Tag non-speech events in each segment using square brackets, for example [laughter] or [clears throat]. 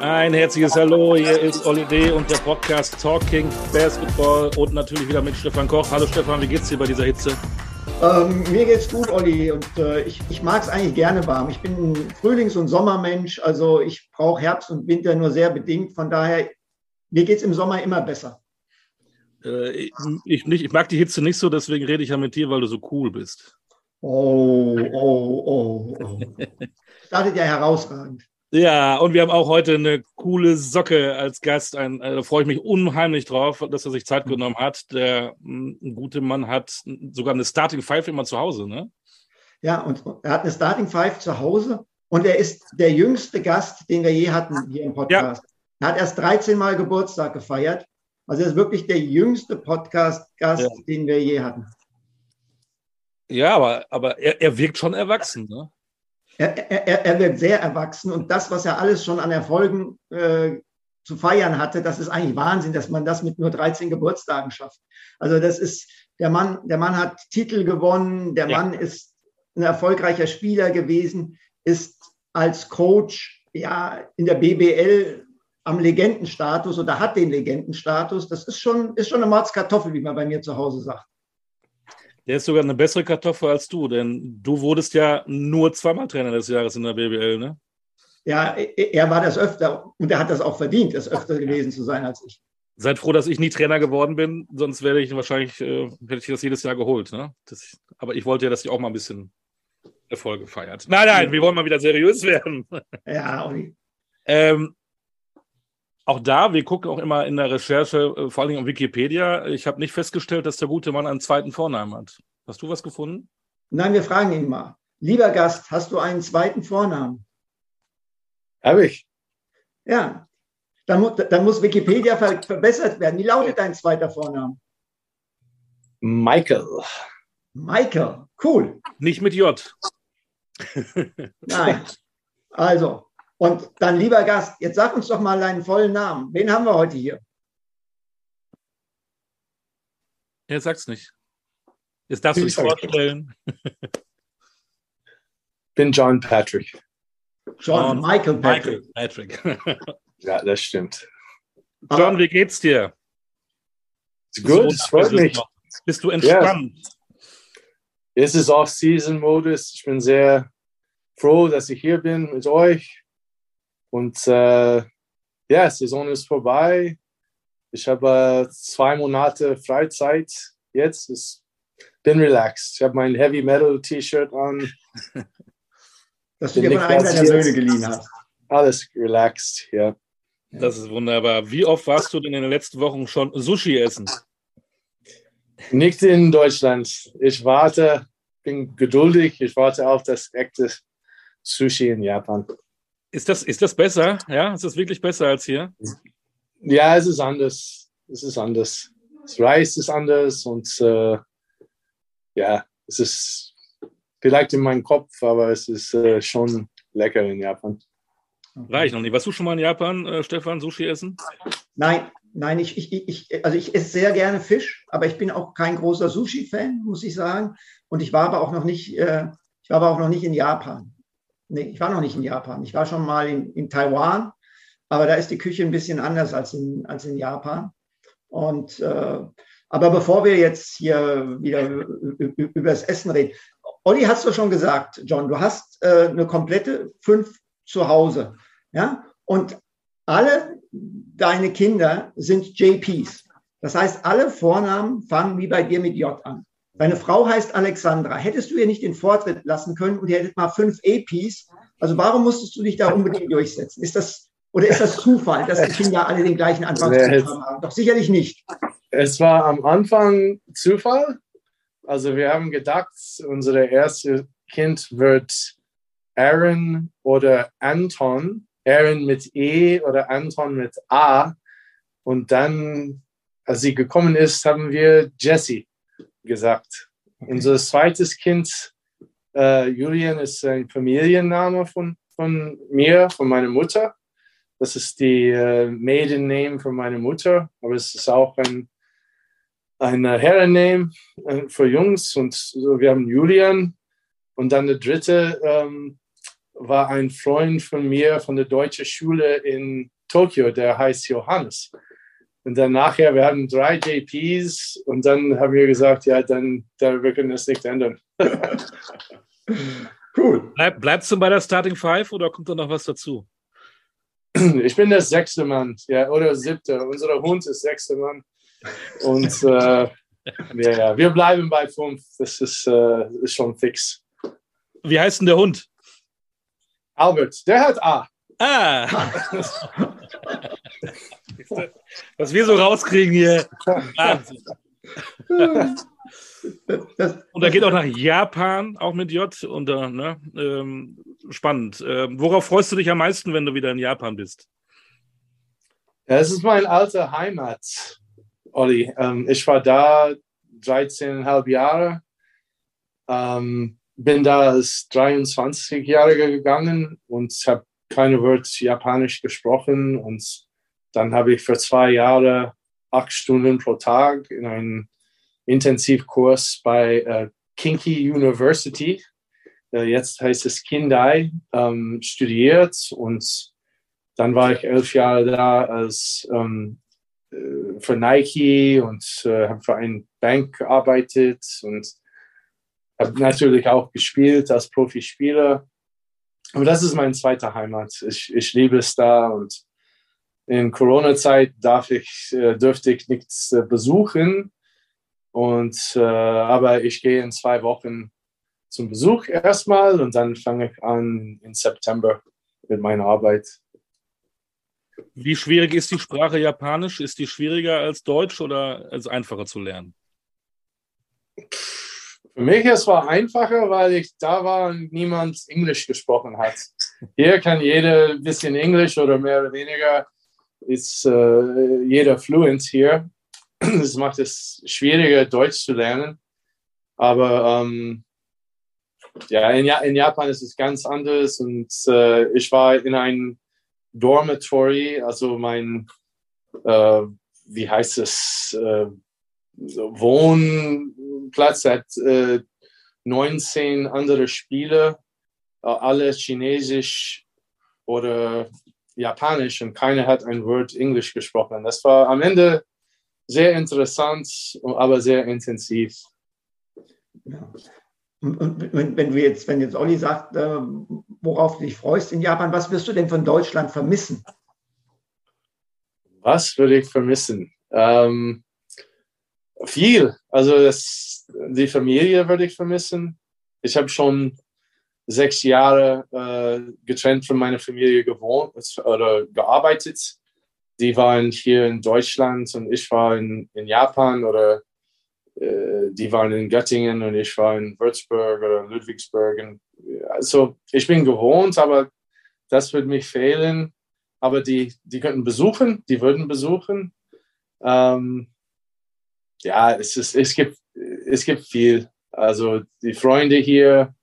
Ein herzliches Hallo, hier ist Olli D. und der Podcast Talking Basketball und natürlich wieder mit Stefan Koch. Hallo Stefan, wie geht's dir bei dieser Hitze? Ähm, mir geht's gut, Olli, und äh, ich, ich mag es eigentlich gerne warm. Ich bin ein Frühlings- und Sommermensch, also ich brauche Herbst und Winter nur sehr bedingt. Von daher, mir geht es im Sommer immer besser. Äh, ich, ich, nicht, ich mag die Hitze nicht so, deswegen rede ich ja mit dir, weil du so cool bist. Oh, oh, oh, oh. [laughs] Startet ja herausragend. Ja, und wir haben auch heute eine coole Socke als Gast. Ein, äh, da freue ich mich unheimlich drauf, dass er sich Zeit genommen hat. Der m, ein guter Mann hat sogar eine Starting Five immer zu Hause, ne? Ja, und er hat eine Starting Five zu Hause und er ist der jüngste Gast, den wir je hatten hier im Podcast. Ja. Er hat erst 13 Mal Geburtstag gefeiert. Also er ist wirklich der jüngste Podcast-Gast, ja. den wir je hatten. Ja, aber, aber er, er wirkt schon erwachsen, ne? Er, er, er wird sehr erwachsen und das, was er alles schon an Erfolgen äh, zu feiern hatte, das ist eigentlich Wahnsinn, dass man das mit nur 13 Geburtstagen schafft. Also das ist, der Mann, der Mann hat Titel gewonnen, der ja. Mann ist ein erfolgreicher Spieler gewesen, ist als Coach ja in der BBL am Legendenstatus oder hat den Legendenstatus. Das ist schon, ist schon eine Mordskartoffel, wie man bei mir zu Hause sagt. Der ist sogar eine bessere Kartoffel als du, denn du wurdest ja nur zweimal Trainer des Jahres in der BBL, ne? Ja, er war das öfter und er hat das auch verdient, das öfter gewesen zu sein als ich. Seid froh, dass ich nie Trainer geworden bin, sonst wäre ich wahrscheinlich, äh, hätte ich das jedes Jahr geholt. Ne? Das, aber ich wollte ja, dass ihr auch mal ein bisschen Erfolge feiert. Nein, nein, wir wollen mal wieder seriös werden. Ja. Ähm, auch da, wir gucken auch immer in der Recherche, äh, vor allem auf Wikipedia. Ich habe nicht festgestellt, dass der gute Mann einen zweiten Vornamen hat. Hast du was gefunden? Nein, wir fragen ihn mal. Lieber Gast, hast du einen zweiten Vornamen? Habe ich. Ja. Dann, mu dann muss Wikipedia ver verbessert werden. Wie lautet dein zweiter Vorname? Michael. Michael, cool. Nicht mit J. Nein. Also, und dann, lieber Gast, jetzt sag uns doch mal deinen vollen Namen. Wen haben wir heute hier? Er sag's nicht. Jetzt darfst du dich vorstellen. bin John Patrick. John, John Michael Patrick. Michael Patrick. [laughs] ja, das stimmt. John, wie geht's dir? Gut, es freut mich. Bist du entspannt? Ja. Es ist Off-Season-Modus. Ich bin sehr froh, dass ich hier bin mit euch. Und äh, ja, Saison ist vorbei. Ich habe äh, zwei Monate Freizeit jetzt. Ich bin relaxed. Ich habe mein Heavy Metal T-Shirt an. [laughs] Das du dir von einem deiner Söhne geliehen hast. Alles relaxed, ja. Das ist wunderbar. Wie oft warst du denn in den letzten Wochen schon Sushi essen? Nicht in Deutschland. Ich warte, bin geduldig. Ich warte auf das echte Sushi in Japan. Ist das, ist das besser? Ja, ist das wirklich besser als hier? Ja, es ist anders. Es ist anders. Das Reis ist anders und äh, ja, es ist vielleicht in meinem Kopf, aber es ist äh, schon lecker in Japan. War ich noch nicht. Warst du schon mal in Japan, äh, Stefan, Sushi essen? Nein, nein, ich, ich, ich, also ich esse sehr gerne Fisch, aber ich bin auch kein großer Sushi-Fan, muss ich sagen. Und ich war aber auch noch nicht, äh, ich war aber auch noch nicht in Japan nee, ich war noch nicht in Japan. Ich war schon mal in, in Taiwan, aber da ist die Küche ein bisschen anders als in, als in Japan. Und äh, aber bevor wir jetzt hier wieder über das Essen reden, Olli, hast du schon gesagt, John, du hast äh, eine komplette fünf zu Hause. Ja? Und alle deine Kinder sind JPs. Das heißt, alle Vornamen fangen wie bei dir mit J an. Deine Frau heißt Alexandra. Hättest du ihr nicht den Vortritt lassen können und ihr hättet mal fünf APs? Also warum musstest du dich da unbedingt durchsetzen? Ist das oder ist das Zufall, dass die Kinder alle den gleichen Anfangsbuchstaben haben? Doch sicherlich nicht. Es war am Anfang Zufall. Also wir haben gedacht, unser erstes Kind wird Aaron oder Anton. Aaron mit E oder Anton mit A. Und dann, als sie gekommen ist, haben wir Jesse gesagt. Okay. Unser zweites Kind, äh, Julian, ist ein Familienname von, von mir, von meiner Mutter. Das ist die äh, Maiden Name von meiner Mutter, aber es ist auch ein, ein Herrenname äh, für Jungs. Und so, wir haben Julian. Und dann der dritte ähm, war ein Freund von mir von der deutschen Schule in Tokio, der heißt Johannes. Und dann nachher, wir hatten drei JPs und dann haben wir gesagt, ja, dann, dann wir können das nicht ändern. [laughs] cool. Bleib, bleibst du bei der Starting Five oder kommt da noch was dazu? Ich bin der sechste Mann, ja, oder siebte. Unser Hund ist sechste Mann. Und äh, [laughs] ja, ja, wir bleiben bei fünf. Das ist, äh, ist schon fix. Wie heißt denn der Hund? Albert, der hat A. Ah! [laughs] Was wir so rauskriegen hier. Wahnsinn. und er geht auch nach Japan, auch mit J. Und, äh, ne? ähm, spannend. Ähm, worauf freust du dich am meisten, wenn du wieder in Japan bist? Es ist mein alter Heimat, Olli. Ähm, ich war da 13,5 Jahre. Ähm, bin da als 23-Jähriger gegangen und habe keine Wort Japanisch gesprochen. Und dann habe ich für zwei Jahre acht Stunden pro Tag in einem Intensivkurs bei äh, Kinki University, äh, jetzt heißt es Kindai, ähm, studiert. Und dann war ich elf Jahre da als ähm, äh, für Nike und äh, habe für eine Bank gearbeitet und habe natürlich auch gespielt als Profispieler. Aber das ist meine zweite Heimat. Ich, ich liebe es da und in Corona-Zeit darf ich, äh, dürfte ich nichts äh, besuchen. Und, äh, aber ich gehe in zwei Wochen zum Besuch erstmal und dann fange ich an im September mit meiner Arbeit. Wie schwierig ist die Sprache Japanisch? Ist die schwieriger als Deutsch oder ist einfacher zu lernen? Für mich es war einfacher, weil ich da war und niemand Englisch gesprochen hat. Hier kann jeder ein bisschen Englisch oder mehr oder weniger ist äh, jeder fluent hier. [clears throat] Das macht es schwieriger, Deutsch zu lernen. Aber ähm, ja, in, in, Japan ist es ganz anders und äh, ich war in einem Dormitory, also mein, äh, wie heißt es, äh, Wohnplatz hat äh, 19 andere Spiele, äh, alle chinesisch oder japanisch und keiner hat ein Wort Englisch gesprochen. Das war am Ende sehr interessant, aber sehr intensiv. Ja. Und wenn, du jetzt, wenn jetzt Olli sagt, äh, worauf du dich freust in Japan, was wirst du denn von Deutschland vermissen? Was würde ich vermissen? Ähm, viel. Also das, die Familie würde ich vermissen. Ich habe schon sechs Jahre äh, getrennt von meiner Familie gewohnt oder gearbeitet. Die waren hier in Deutschland und ich war in, in Japan oder äh, die waren in Göttingen und ich war in Würzburg oder Ludwigsburg. Und, also ich bin gewohnt, aber das würde mich fehlen. Aber die, die könnten besuchen, die würden besuchen. Ähm, ja, es, ist, es, gibt, es gibt viel. Also die Freunde hier,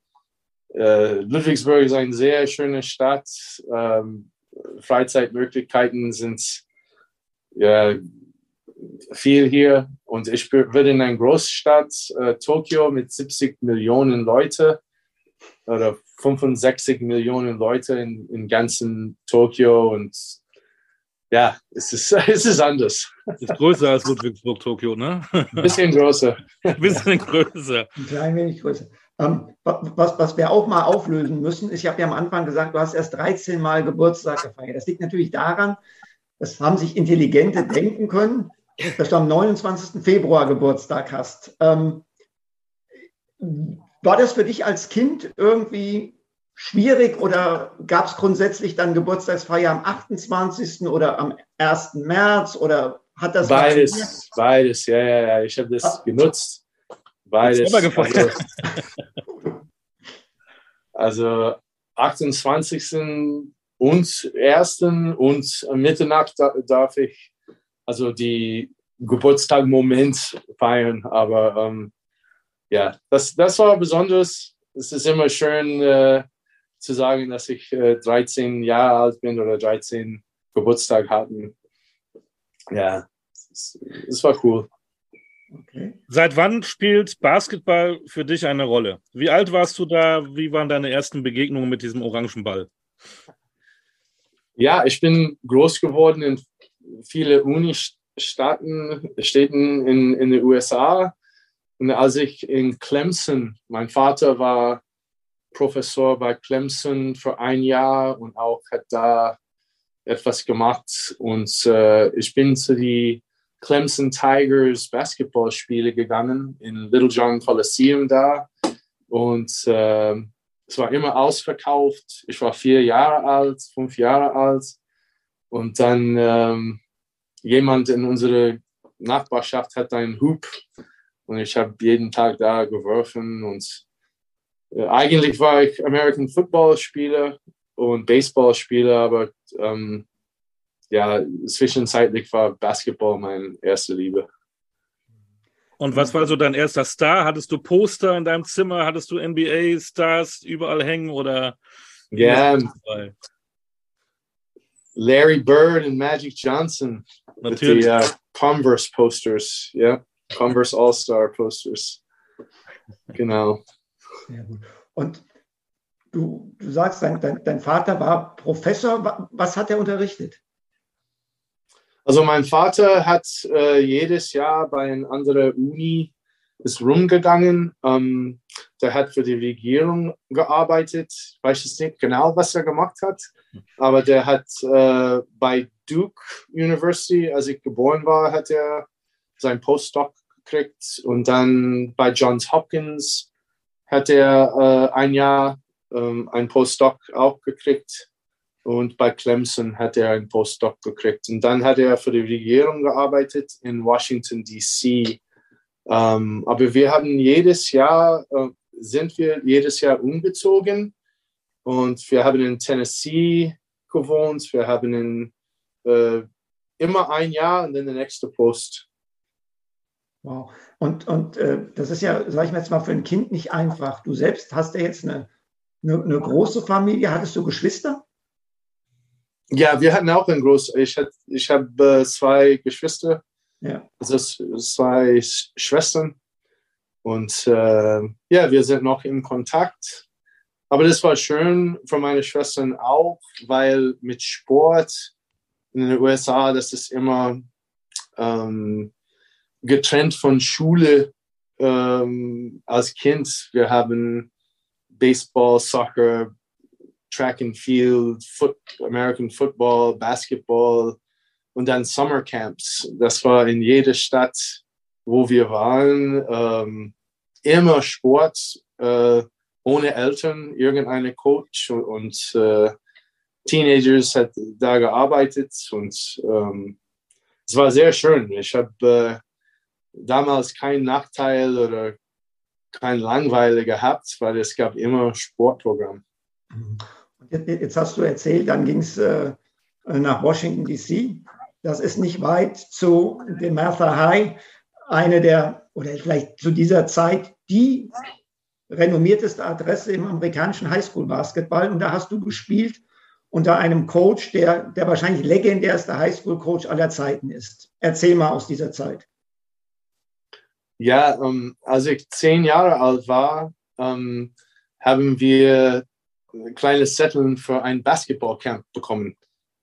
äh, Ludwigsburg ist eine sehr schöne Stadt. Ähm, Freizeitmöglichkeiten sind ja, viel hier. Und ich würde in einer Großstadt, äh, Tokio, mit 70 Millionen Leute oder 65 Millionen Leute in, in ganzen Tokio und ja, es ist, [laughs] es ist anders. Es ist größer als Ludwigsburg, Tokio, ne? Ein bisschen größer. Ein [laughs] bisschen größer. Ein klein wenig größer. Ähm, was, was wir auch mal auflösen müssen, ist, ich habe ja am Anfang gesagt, du hast erst 13 Mal Geburtstag gefeiert. Das liegt natürlich daran, das haben sich Intelligente denken können, dass du am 29. Februar Geburtstag hast. Ähm, war das für dich als Kind irgendwie schwierig oder gab es grundsätzlich dann Geburtstagsfeier am 28. oder am 1. März oder hat das beides, beides, ja, ja, ja, ich habe das ah. genutzt. Beides. Also, also 28. und 1. und Mitternacht darf ich also die Geburtstag-Moment feiern, aber ähm, ja, das, das war besonders. Es ist immer schön, äh, zu sagen, dass ich äh, 13 Jahre alt bin oder 13 Geburtstag hatten. Ja, es, es war cool. Okay. Seit wann spielt Basketball für dich eine Rolle? Wie alt warst du da? Wie waren deine ersten Begegnungen mit diesem orangen Ball? Ja, ich bin groß geworden in viele Uni-Staaten, Städten in, in den USA. Und als ich in Clemson, mein Vater war Professor bei Clemson für ein Jahr und auch hat da etwas gemacht. Und äh, ich bin zu die Clemson Tigers Basketballspiele gegangen in Little John Coliseum da. Und äh, es war immer ausverkauft. Ich war vier Jahre alt, fünf Jahre alt. Und dann ähm, jemand in unserer Nachbarschaft hat einen Hoop und ich habe jeden Tag da geworfen. Und äh, eigentlich war ich American Football Spieler und Baseball Spieler, aber ähm, ja, zwischenzeitlich war Basketball meine erste Liebe. Und was war so dein erster Star? Hattest du Poster in deinem Zimmer? Hattest du NBA-Stars überall hängen oder? Ja. Yeah. Larry Bird und Magic Johnson. Natürlich. Die uh, Converse Posters, ja. Yeah. Converse All-Star Posters. Genau. Sehr gut. Und du, du sagst, dein, dein, dein Vater war Professor. Was hat er unterrichtet? Also mein Vater hat äh, jedes Jahr bei einer anderen Uni ist rumgegangen. Ähm, der hat für die Regierung gearbeitet. Ich weiß jetzt nicht genau, was er gemacht hat, aber der hat äh, bei Duke University, als ich geboren war, hat er seinen Postdoc gekriegt und dann bei Johns Hopkins hat er äh, ein Jahr ähm, einen Postdoc auch gekriegt. Und bei Clemson hat er einen Postdoc gekriegt. Und dann hat er für die Regierung gearbeitet in Washington, D.C. Ähm, aber wir haben jedes Jahr, äh, sind wir jedes Jahr umgezogen. Und wir haben in Tennessee gewohnt. Wir haben in, äh, immer ein Jahr und dann der nächste Post. Wow. Und, und äh, das ist ja, sag ich mal jetzt mal, für ein Kind nicht einfach. Du selbst hast ja jetzt eine, eine, eine große Familie. Hattest du Geschwister? Ja, wir hatten auch ein großes. Ich, ich habe äh, zwei Geschwister, ja. also zwei Schwestern. Und äh, ja, wir sind noch in Kontakt. Aber das war schön für meine Schwestern auch, weil mit Sport in den USA, das ist immer ähm, getrennt von Schule ähm, als Kind. Wir haben Baseball, Soccer, Track and Field, Foot, American Football, Basketball und dann Summer Camps. Das war in jeder Stadt, wo wir waren, ähm, immer Sport, äh, ohne Eltern, irgendeine Coach und, äh, Teenagers hat da gearbeitet und ähm, es war sehr schön. Ich habe äh, damals keinen Nachteil oder kein Langweile gehabt, weil es gab immer Sportprogramm. Jetzt hast du erzählt, dann ging es äh, nach Washington, D.C. Das ist nicht weit zu dem Martha High, eine der, oder vielleicht zu dieser Zeit, die renommierteste Adresse im amerikanischen Highschool-Basketball. Und da hast du gespielt unter einem Coach, der, der wahrscheinlich legendärste Highschool-Coach aller Zeiten ist. Erzähl mal aus dieser Zeit. Ja, ähm, als ich zehn Jahre alt war, ähm, haben wir ein kleines Setteln für ein Basketballcamp bekommen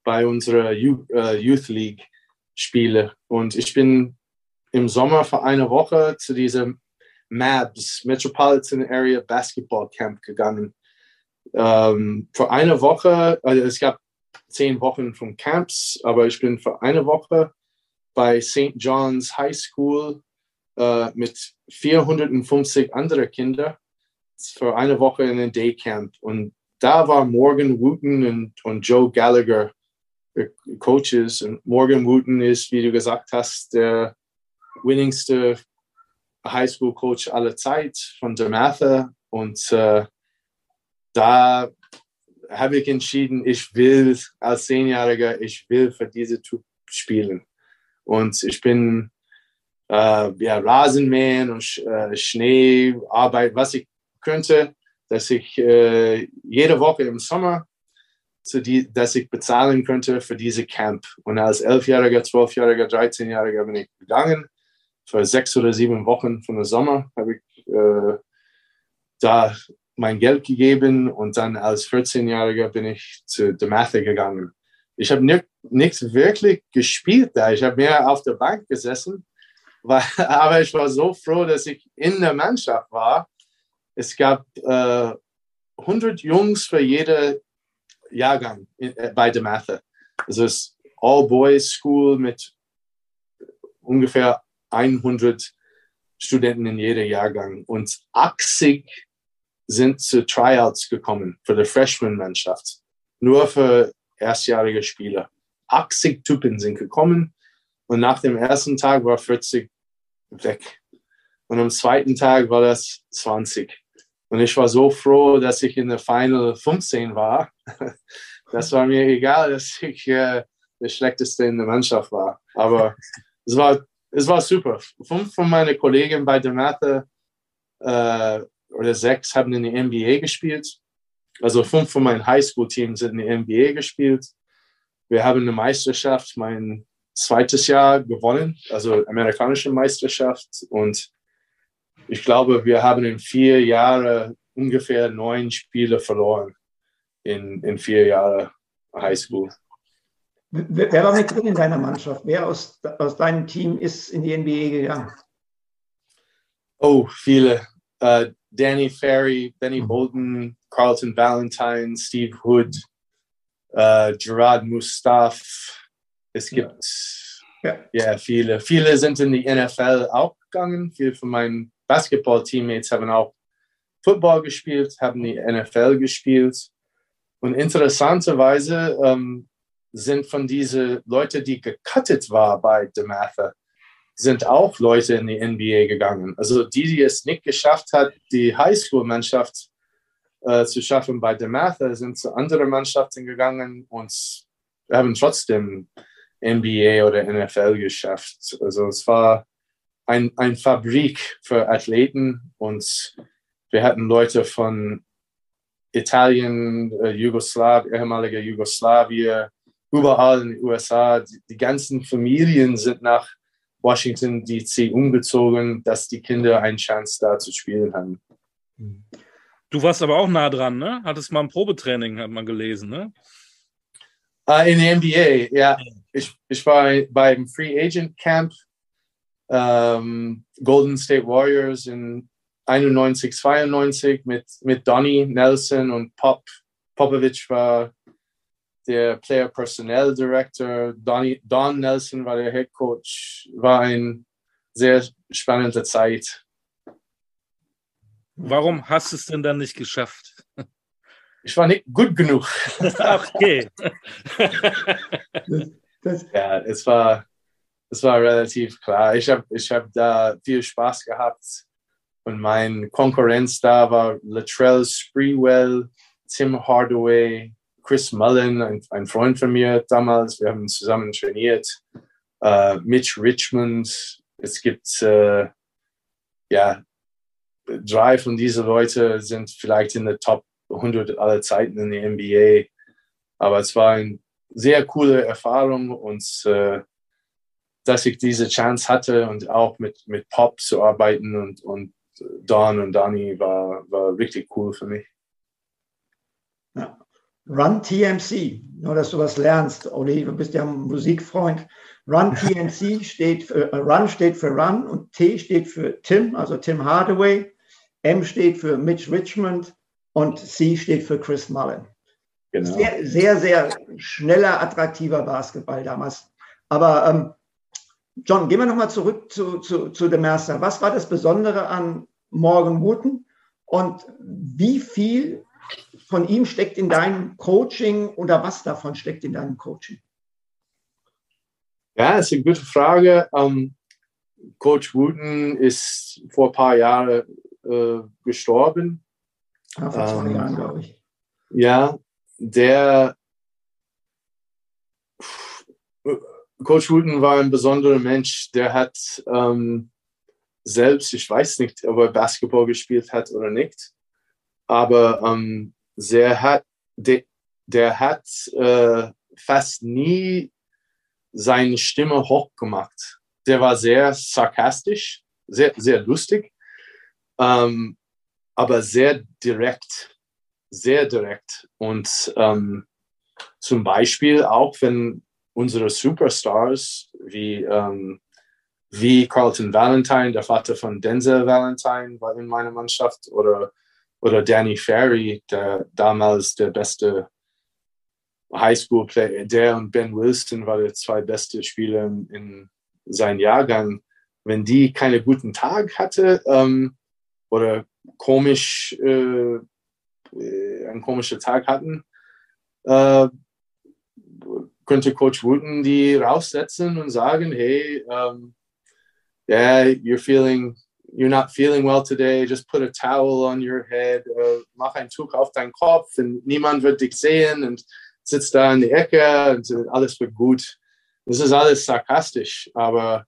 bei unserer äh, Youth League Spiele. Und ich bin im Sommer für eine Woche zu diesem MABS, Metropolitan Area Basketball Camp gegangen. Ähm, für eine Woche, also es gab zehn Wochen von Camps, aber ich bin für eine Woche bei St. John's High School äh, mit 450 anderen Kindern für eine Woche in ein Daycamp. Und da war Morgan Wooten und, und Joe Gallagher äh, Coaches. Und Morgan Wooten ist, wie du gesagt hast, der winningste Highschool-Coach aller Zeit von DeMatha. Und äh, da habe ich entschieden, ich will als Zehnjähriger, ich will für diese Typ spielen. Und ich bin äh, ja, Rasenmähen und äh, Schneearbeit, was ich könnte dass ich äh, jede Woche im Sommer, zu die, dass ich bezahlen könnte für diese Camp. Und als Elfjähriger, Zwölfjähriger, 13-Jähriger bin ich gegangen für sechs oder sieben Wochen von der Sommer habe ich äh, da mein Geld gegeben und dann als 14-Jähriger bin ich zu DeMatha gegangen. Ich habe nicht, nichts wirklich gespielt da. Ich habe mehr auf der Bank gesessen, [laughs] weil, aber ich war so froh, dass ich in der Mannschaft war. Es gab äh, 100 Jungs für jeden Jahrgang in, äh, bei DeMatha. Also es ist All-Boys School mit ungefähr 100 Studenten in jedem Jahrgang und 80 sind zu Tryouts gekommen für die Freshman-Mannschaft. Nur für erstjährige Spieler. 80 Typen sind gekommen und nach dem ersten Tag war 40 weg. Und am zweiten Tag war das 20. Und ich war so froh, dass ich in der Final 15 war. [laughs] Das war mir egal, dass ich äh, der Schlechteste in der Mannschaft war. Aber es war, es war super. Fünf von meinen Kollegen bei der Mathe äh, oder sechs haben in der NBA gespielt. Also fünf von meinen Highschool-Teams sind in der NBA gespielt. Wir haben eine Meisterschaft, mein zweites Jahr gewonnen, also amerikanische Meisterschaft. Und ich glaube, wir haben in vier Jahren ungefähr neun Spiele verloren in, in vier Jahren Highschool. Wer, wer war mit drin in deiner Mannschaft? Wer aus, aus deinem Team ist in die NBA gegangen? Oh, viele. Uh, Danny Ferry, Benny mhm. Bolton, Carlton Valentine, Steve Hood, uh, Gerard Mustaf. Es gibt ja. ja. viele. Viele sind in die NFL auch gegangen. Viele von meinen Basketball-Teammates haben auch Football gespielt, haben die NFL gespielt. Und interessanterweise ähm, sind von diesen Leuten, die gecuttet war bei DeMatha, sind auch Leute in die NBA gegangen. Also die, die es nicht geschafft hat, die Highschool-Mannschaft äh, zu schaffen bei DeMatha, sind zu anderen Mannschaften gegangen und haben trotzdem NBA oder NFL geschafft. Also es war ein, ein Fabrik für Athleten und wir hatten Leute von Italien, äh, Jugoslaw, ehemaliger Jugoslawien, überall in den USA. Die, die ganzen Familien sind nach Washington DC umgezogen, dass die Kinder eine Chance da zu spielen haben. Du warst aber auch nah dran, ne? Hattest mal ein Probetraining, hat man gelesen, ne? Uh, in der NBA, ja. Ich, ich war beim Free Agent Camp um, Golden State Warriors in 91, 92 mit, mit Donny Nelson und Pop. Popovic war der Player Personnel Director, Donny, Don Nelson war der Head Coach. War eine sehr spannende Zeit. Warum hast du es denn dann nicht geschafft? Ich war nicht gut genug. [laughs] okay. [laughs] ja, es war, es war relativ klar. Ich habe ich hab da viel Spaß gehabt und mein Konkurrenz da war Latrell Sprewell, Tim Hardaway, Chris Mullen, ein, ein, Freund von mir damals. Wir haben zusammen trainiert. Uh, Mitch Richmond. Es gibt äh, ja drei von diesen Leuten sind vielleicht in der Top 100 aller Zeiten in der NBA. Aber es war eine sehr coole Erfahrung und äh, dass ich diese Chance hatte und auch mit, mit Pop zu arbeiten und, und Don und Danny war, war richtig cool für mich. Ja. Run TMC, nur dass du was lernst, Oli, du bist ja ein Musikfreund. Run [laughs] TMC steht für, äh, Run steht für Run und T steht für Tim, also Tim Hardaway. M steht für Mitch Richmond und C steht für Chris Mullen. Genau. Sehr, sehr, sehr schneller, attraktiver Basketball damals. Aber ähm, John, gehen wir nochmal zurück zu, zu, zu dem Master. Was war das Besondere an Morgan Wooten und wie viel von ihm steckt in deinem Coaching oder was davon steckt in deinem Coaching? Ja, das ist eine gute Frage. Ähm, Coach Wooten ist vor ein paar Jahren äh, gestorben. Ja, vor zwei ähm, Jahren, glaube ich. Ja, der Coach Wooten war ein besonderer Mensch. Der hat ähm, selbst, ich weiß nicht, ob er Basketball gespielt hat oder nicht, aber ähm, der hat, der, der hat äh, fast nie seine Stimme hoch gemacht. der war sehr sarkastisch, sehr, sehr lustig, ähm, aber sehr direkt, sehr direkt. Und ähm, zum Beispiel auch, wenn unsere Superstars wie, ähm, wie Carlton Valentine, der Vater von Denzel Valentine, war in meiner Mannschaft, oder, oder Danny Ferry, der damals der beste Highschool-Player, der und Ben Wilson waren die zwei beste Spieler in, in seinem Jahrgang. Wenn die keine guten Tag hatte ähm, oder komisch, äh, äh einen komischen Tag hatten, äh, könnte Coach Wooten die raussetzen und sagen, hey, um, yeah, you're feeling, you're not feeling well today, just put a towel on your head, uh, mach ein Tuch auf deinen Kopf und niemand wird dich sehen und sitzt da in die Ecke und alles wird gut. Das ist alles sarkastisch, aber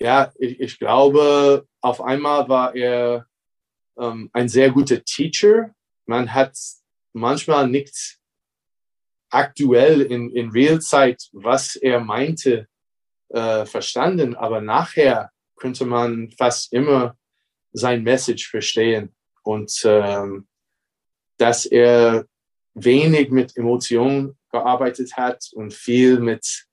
ja, ich, ich glaube, auf einmal war er um, ein sehr guter Teacher. Man hat manchmal nicht aktuell in, in Realzeit, was er meinte, äh, verstanden, aber nachher könnte man fast immer sein Message verstehen und ähm, dass er wenig mit Emotionen gearbeitet hat und viel mit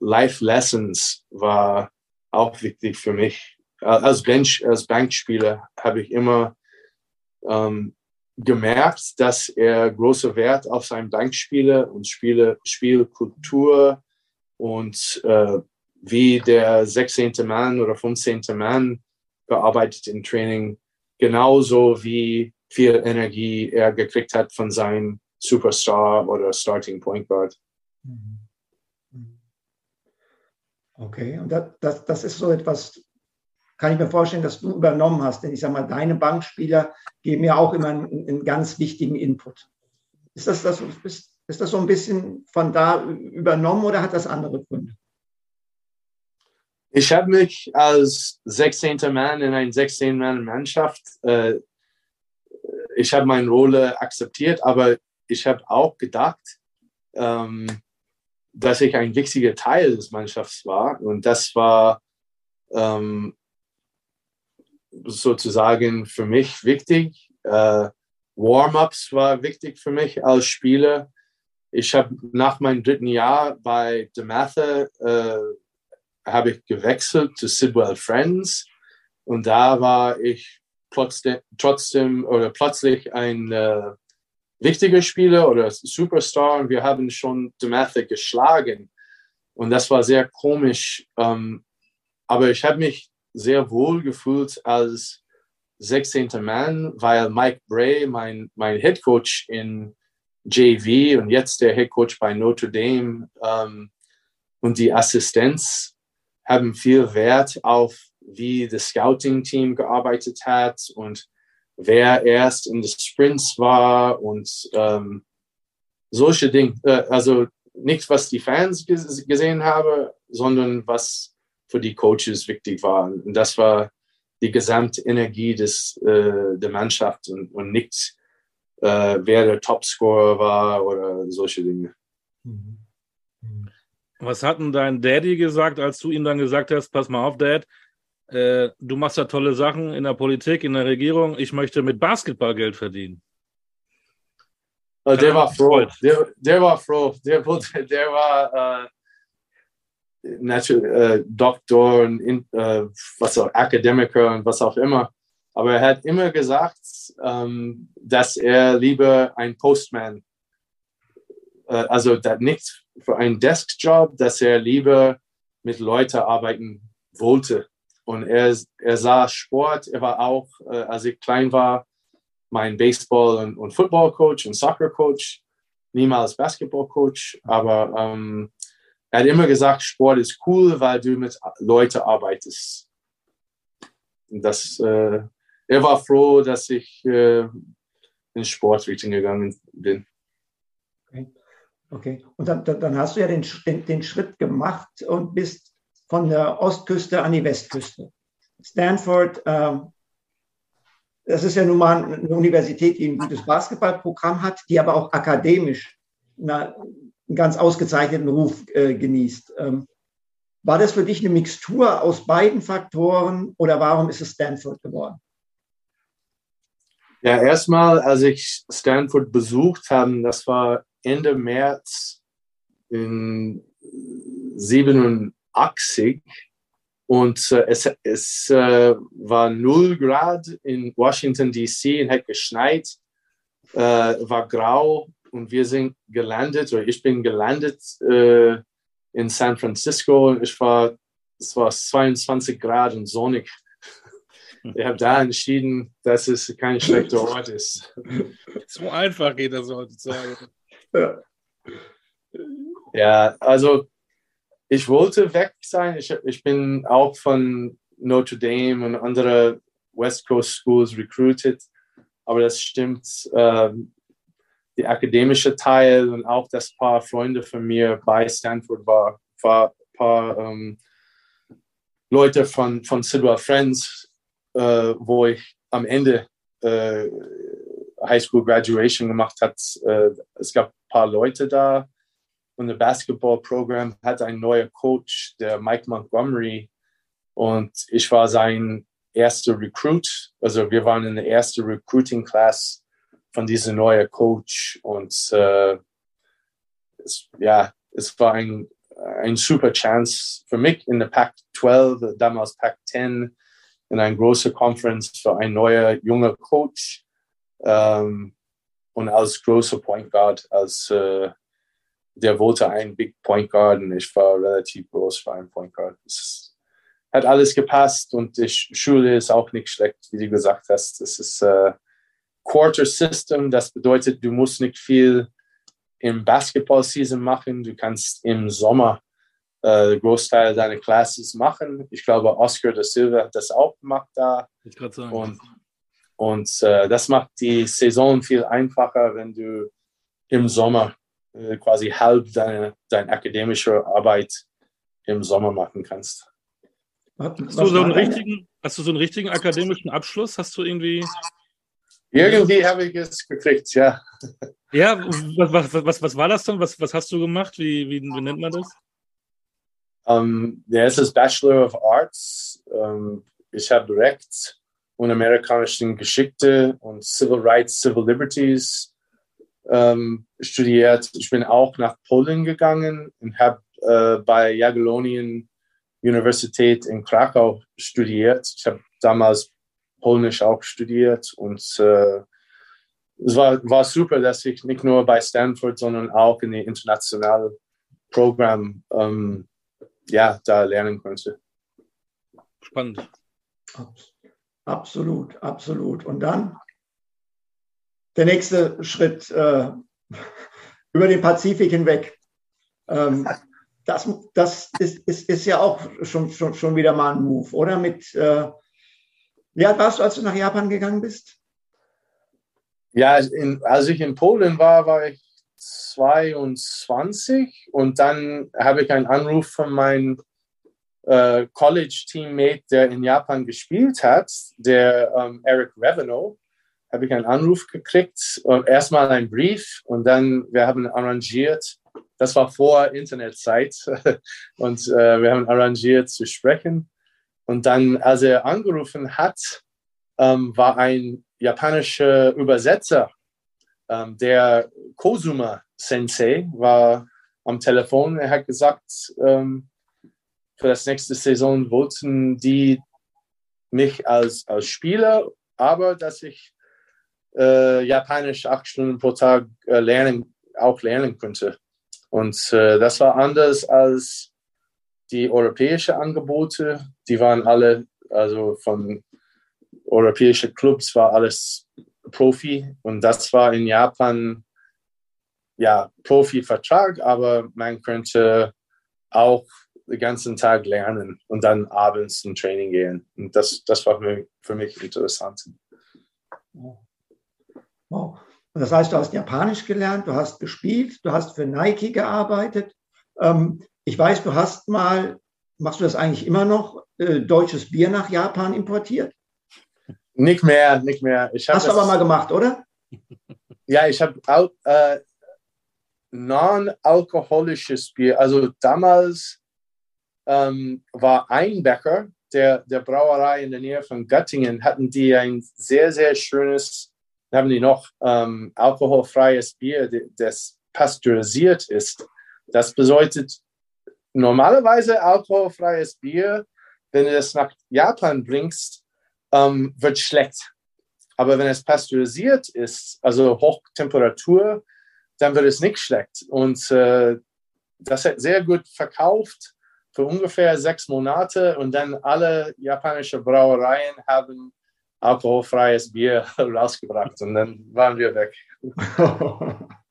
Life Lessons war auch wichtig für mich. Als, Bench, als Bankspieler habe ich immer ähm, gemerkt, dass er große Wert auf sein Bankspiele und Spiele, Spielkultur und äh, wie der 16. Mann oder 15. Mann gearbeitet im Training, genauso wie viel Energie er gekriegt hat von seinem Superstar oder Starting Point Guard. Mhm. Okay, und das, das, das ist so etwas, kann ich mir vorstellen, dass du übernommen hast. Denn ich sage mal, deine Bankspieler geben ja auch immer einen, einen ganz wichtigen Input. Ist das, das, ist, ist das so ein bisschen von da übernommen oder hat das andere Gründe? Ich habe mich als 16. Mann in einer 16-Mann-Mannschaft, äh, ich habe meine Rolle akzeptiert, aber ich habe auch gedacht, ähm, dass ich ein wichtiger Teil des Mannschafts war. Und das war ähm, sozusagen für mich wichtig. Äh, Warm-ups war wichtig für mich als Spieler. Ich habe nach meinem dritten Jahr bei DeMatha äh, habe ich gewechselt zu Sidwell Friends und da war ich trotzdem, trotzdem oder plötzlich ein äh, wichtiger Spieler oder Superstar und wir haben schon DeMatha geschlagen und das war sehr komisch. Ähm, aber ich habe mich sehr wohl gefühlt als 16. Mann, weil Mike Bray, mein, mein Head Coach in JV und jetzt der Head Coach bei Notre Dame ähm, und die Assistenz haben viel Wert auf, wie das Scouting-Team gearbeitet hat und wer erst in den Sprints war und ähm, solche Dinge. Äh, also nicht, was die Fans gesehen haben, sondern was für die Coaches wichtig war. Und das war die gesamte Energie des, äh, der Mannschaft und, und nicht, äh, wer der Topscorer war oder solche Dinge. Mhm. Was hat denn dein Daddy gesagt, als du ihm dann gesagt hast, pass mal auf, Dad, äh, du machst da tolle Sachen in der Politik, in der Regierung, ich möchte mit Basketball Geld verdienen? Uh, der war froh. Der, der, war froh. Der, [laughs] der war, äh, Natural, äh, Doktor und in, äh, was auch Akademiker und was auch immer. Aber er hat immer gesagt, ähm, dass er lieber ein Postman, äh, also nicht für einen Deskjob, dass er lieber mit Leuten arbeiten wollte. Und er, er sah Sport, er war auch, äh, als ich klein war, mein Baseball- und, und Football-Coach und Soccer-Coach, niemals Basketball-Coach, aber ähm, er hat immer gesagt, Sport ist cool, weil du mit Leuten arbeitest. Das, äh, er war froh, dass ich äh, in Sportrichtung gegangen bin. Okay. okay. Und dann, dann hast du ja den, den, den Schritt gemacht und bist von der Ostküste an die Westküste. Stanford, äh, das ist ja nun mal eine Universität, die ein gutes Basketballprogramm hat, die aber auch akademisch eine, einen ganz ausgezeichneten Ruf äh, genießt. Ähm, War das für dich eine Mixtur aus beiden Faktoren oder warum ist es Stanford geworden? Ja, erstmal, als ich Stanford besucht habe, das war Ende März in 87 und äh, es, es äh, war 0 Grad in Washington, D.C. und hat geschneit, äh, war grau und wir sind gelandet, oder ich bin gelandet äh, in San Francisco und ich war, es war 22 Grad und sonnig. Ich habe da entschieden, dass es kein schlechter Ort ist. [laughs] So einfach geht das heutzutage. Ja. ja, also ich wollte weg sein. Ich, ich bin auch von Notre Dame und andere West Coast Schools recruited. Aber das stimmt, ähm, der akademische Teil und auch das paar Freunde von mir bei Stanford war, war ein paar ähm, Leute von, von Sidwell Friends, äh, wo ich am Ende äh, High School Graduation gemacht hat. Äh, es gab ein paar Leute da, und das Basketballprogramm hat einen neuen Coach, der Mike Montgomery. Und ich war sein erster Recruit. Also wir waren in der ersten Recruiting Class von diesem neuen Coach. Und äh, es, ja, es war ein, ein super Chance für mich in der Pac 12, damals Pac 10, in eine große Conference für ein neuer junger Coach. Ähm, und als großer Point Guard, als äh, der wollte einen Big Point Guard und ich war relativ groß für einen Point Guard. Es hat alles gepasst und die Schule ist auch nicht schlecht, wie du gesagt hast. Es ist äh, Quarter System, das bedeutet, du musst nicht viel im Basketball-Season machen. Du kannst im Sommer äh, Großteil deiner Classes machen. Ich glaube, Oscar da Silva hat das auch gemacht da. Ich gerade sagen. Und, und äh, das macht die Saison viel einfacher, wenn du im Sommer äh, quasi halb deine, deine akademische Arbeit im Sommer machen kannst. Hast du, so einen richtigen, hast du so einen richtigen akademischen Abschluss? Hast du irgendwie. Irgendwie habe ich es gekriegt, ja. Ja, was, was, was, was war das dann? Was, was hast du gemacht? Wie, wie, wie nennt man das? Um, ja, es ist Bachelor of Arts. Um, ich habe Recht und amerikanische Geschichte und Civil Rights, Civil Liberties ähm, studiert. Ich bin auch nach Polen gegangen und habe äh, bei Jagiellonien Universität in Krakau studiert. Ich habe damals Polnisch auch studiert und äh, es war, war super, dass ich nicht nur bei Stanford, sondern auch in den internationalen Programm ähm, ja, da lernen konnte. Spannend. Absolut, absolut. Und dann der nächste Schritt äh, [laughs] über den Pazifik hinweg. Ähm, das das ist, ist, ist ja auch schon, schon, schon wieder mal ein Move, oder? Mit, äh, wie alt warst du, als du nach Japan gegangen bist? Ja, in, als ich in Polen war, war ich 22 und dann habe ich einen Anruf von meinem äh, College-Teammate, der in Japan gespielt hat, der ähm, Eric Reveno habe ich einen Anruf gekriegt, erstmal einen Brief und dann, wir haben arrangiert, das war vor Internetzeit [laughs] und äh, wir haben arrangiert zu sprechen. Und dann, als er angerufen hat, ähm, war ein japanischer Übersetzer, ähm, der Kozuma Sensei, war am Telefon. Er hat gesagt, ähm, für das nächste Saison wollten die mich als, als Spieler, aber dass ich äh, Japanisch acht Stunden pro Tag äh, lernen, auch lernen könnte. Und äh, das war anders als die europäischen Angebote. Die waren alle, also von europäischen Clubs war alles Profi. Und das war in Japan, ja, Profi-Vertrag, aber man könnte auch den ganzen Tag lernen und dann abends zum Training gehen. Und das, das war für mich, für mich interessant. Wow. Das heißt, du hast Japanisch gelernt, du hast gespielt, du hast für Nike gearbeitet. Ähm, ich weiß, du hast mal, machst du das eigentlich immer noch, äh, deutsches Bier nach Japan importiert? Nicht mehr, nicht mehr. Ich hast du aber mal gemacht, oder? [laughs] Ja, ich habe äh, non-alkoholisches Bier. Also damals ähm, war Einbecker, der, der Brauerei in der Nähe von Göttingen, hatten die ein sehr, sehr schönes, haben die noch ähm, alkoholfreies Bier, das pasteurisiert ist. Das bedeutet normalerweise alkoholfreies Bier, wenn du das nach Japan bringst, ähm, wird schlecht. Aber wenn es pasteurisiert ist, also Hochtemperatur, dann wird es nicht schlecht. Und äh, das hat sehr gut verkauft für ungefähr sechs Monate und dann alle japanische Brauereien haben alkoholfreies Bier [laughs] rausgebracht und dann waren wir weg. [laughs]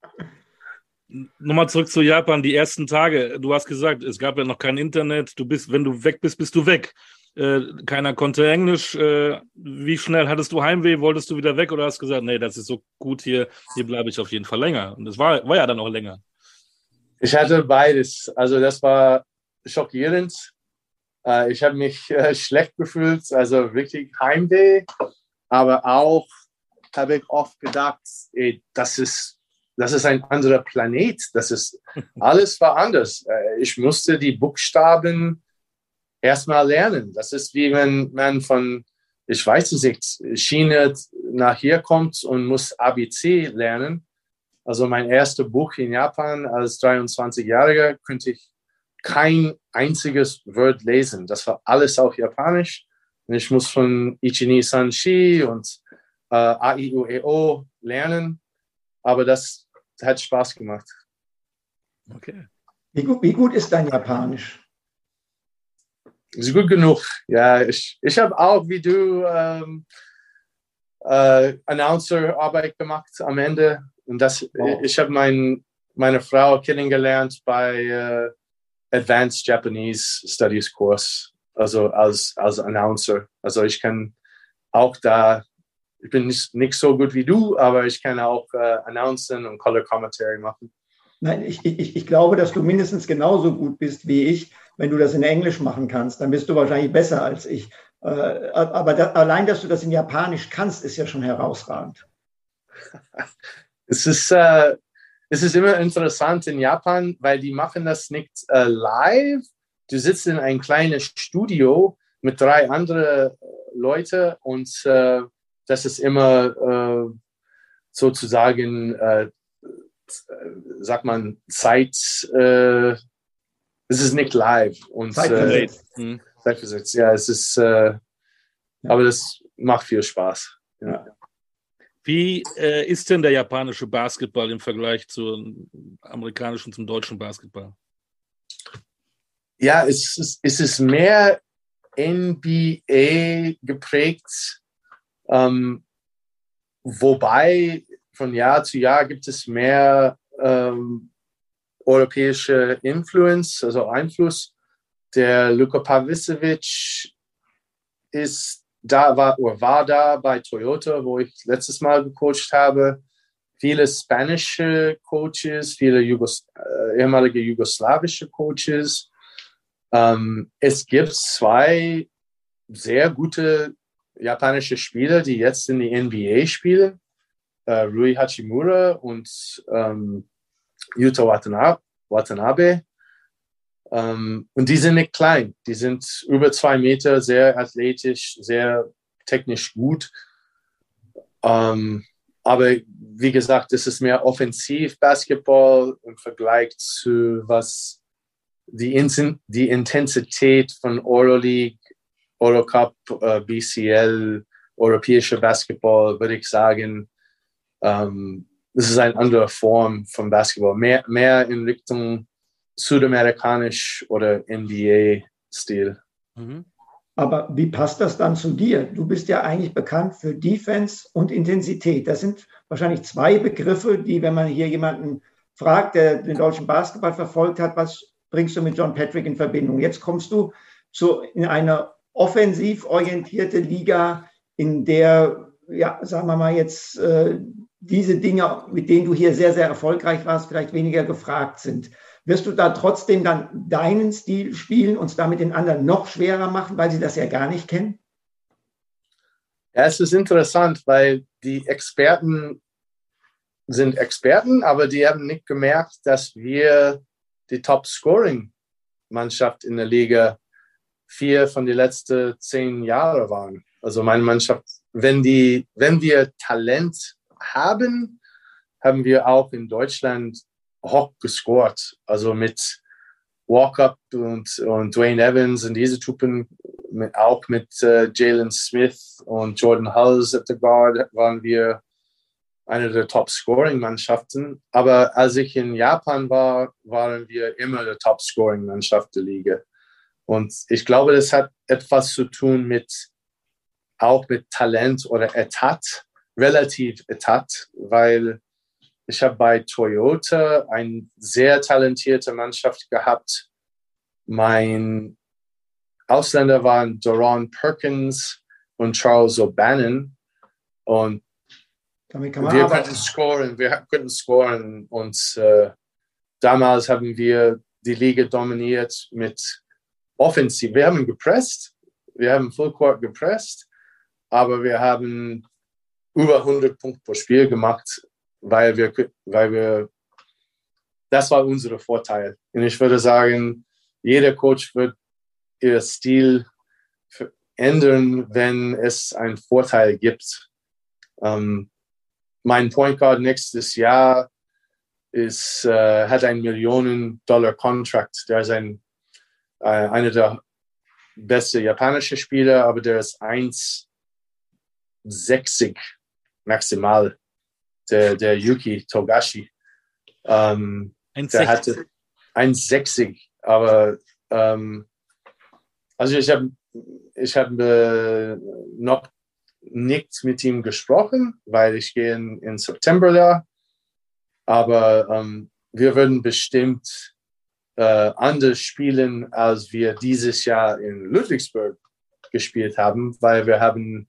Nochmal zurück zu Japan, die ersten Tage. Du hast gesagt, es gab ja noch kein Internet. Du bist, wenn du weg bist, bist du weg. Äh, keiner konnte Englisch. Äh, wie schnell hattest du Heimweh? Wolltest du wieder weg oder hast du gesagt, nee, das ist so gut hier, hier bleibe ich auf jeden Fall länger? Und das war, war ja dann auch länger. Ich hatte beides. Also das war schockierend. Äh, ich habe mich äh, schlecht gefühlt, also wirklich Heimweh. Aber auch habe ich oft gedacht, ey, das ist das ist ein anderer Planet. Das ist [laughs] alles war anders. Äh, ich musste die Buchstaben erstmal lernen. Das ist wie wenn man von, ich weiß es nicht, China nach hier kommt und muss ABC lernen. Also mein erstes Buch in Japan als 23-Jähriger könnte ich kein einziges Wort lesen. Das war alles auf Japanisch. Und ich muss von Ichini Sanshi und äh, A, I, U, E, O lernen. Aber das hat Spaß gemacht. Okay. Wie gut, wie gut ist dein Japanisch? Ist gut genug. Ja, ich, ich habe auch wie du ähm, äh, Announcer-Arbeit gemacht am Ende. Und das, oh. ich habe mein, meine Frau kennengelernt bei äh, Advanced Japanese Studies Kurs, also als, als Announcer. Also ich kann auch da ich bin nicht, nicht so gut wie du, aber ich kann auch äh, announcen und Color Commentary machen. Nein, ich, ich, ich glaube, dass du mindestens genauso gut bist wie ich, wenn du das in Englisch machen kannst. Dann bist du wahrscheinlich besser als ich. Äh, aber da, allein, dass du das in Japanisch kannst, ist ja schon herausragend. [laughs] es ist, äh, es ist immer interessant in Japan, weil die machen das nicht äh, live. Du sitzt in ein kleines Studio mit drei anderen Leuten und äh, das ist immer äh, sozusagen, äh, sagt man, Zeit, äh, es ist nicht live. Und, Zeitversetzt. Äh. Zeitversetzt, ja, es ist, äh, aber das macht viel Spaß. Ja. Wie äh, ist denn der japanische Basketball im Vergleich zum amerikanischen, zum deutschen Basketball? Ja, es ist, es ist mehr NBA geprägt ähm, wobei von Jahr zu Jahr gibt es mehr ähm, europäische Influence, also Einfluss. Der Luka Pavicevic ist da, war, oder war da bei Toyota, wo ich letztes Mal gecoacht habe. Viele spanische Coaches, viele Jugos äh, ehemalige jugoslawische Coaches. Ähm, es gibt zwei sehr gute japanische Spieler, die jetzt in die NBA spielen, äh, Rui Hachimura und ähm, Yuta Watanabe. Ähm, und die sind nicht klein, die sind über zwei Meter, sehr athletisch, sehr technisch gut. Ähm, aber wie gesagt, es ist mehr offensiv Basketball im Vergleich zu was die, die Intensität von Euroleague Eurocup, äh, BCL, europäischer Basketball, würde ich sagen, ähm, das ist eine andere Form von Basketball, mehr, mehr in Richtung südamerikanisch oder NBA-Stil. Mhm. Aber wie passt das dann zu dir? Du bist ja eigentlich bekannt für Defense und Intensität. Das sind wahrscheinlich zwei Begriffe, die, wenn man hier jemanden fragt, der den deutschen Basketball verfolgt hat, was bringst du mit John Patrick in Verbindung? Jetzt kommst du zu, in einer offensiv orientierte Liga, in der, ja, sagen wir mal jetzt, äh, diese Dinge, mit denen du hier sehr, sehr erfolgreich warst, vielleicht weniger gefragt sind. Wirst du da trotzdem dann deinen Stil spielen und es damit den anderen noch schwerer machen, weil sie das ja gar nicht kennen? Ja, es ist interessant, weil die Experten sind Experten, aber die haben nicht gemerkt, dass wir die Top-Scoring Mannschaft in der Liga vier von den letzten zehn Jahren waren. Also meine Mannschaft, wenn, die, wenn wir Talent haben, haben wir auch in Deutschland hoch gescored. Also mit Walkup und, und Dwayne Evans und diese Typen, mit, auch mit äh, Jalen Smith und Jordan Hulls at the Guard waren wir eine der Top-Scoring-Mannschaften. Aber als ich in Japan war, waren wir immer der Top-Scoring-Mannschaft der Liga. Und ich glaube, das hat etwas zu tun mit auch mit Talent oder Etat, relativ Etat, weil ich habe bei Toyota eine sehr talentierte Mannschaft gehabt. Mein Ausländer waren Doron Perkins und Charles O'Bannon. Und wir arbeiten. konnten scoren, wir konnten scoren. Und äh, damals haben wir die Liga dominiert mit Offensiv. Wir haben gepresst, wir haben Full Court gepresst, aber wir haben über 100 Punkte pro Spiel gemacht weil wir, weil wir, das war unser Vorteil. Und ich würde sagen, jeder Coach wird ihr Stil ändern, wenn es einen Vorteil gibt. Ähm, mein Point Guard nächstes Jahr ist, äh, hat einen Millionen-Dollar-Contract. Der ist ein, äh, einer der besten japanischen Spieler, aber der ist 1,60 maximal der, der Yuki Togashi. Ähm, ein der hatte 1,60, aber ähm, also ich habe ich hab, äh, noch nicht mit ihm gesprochen, weil ich gehe in, in September da. Aber ähm, wir würden bestimmt äh, anders spielen, als wir dieses Jahr in Ludwigsburg gespielt haben, weil wir haben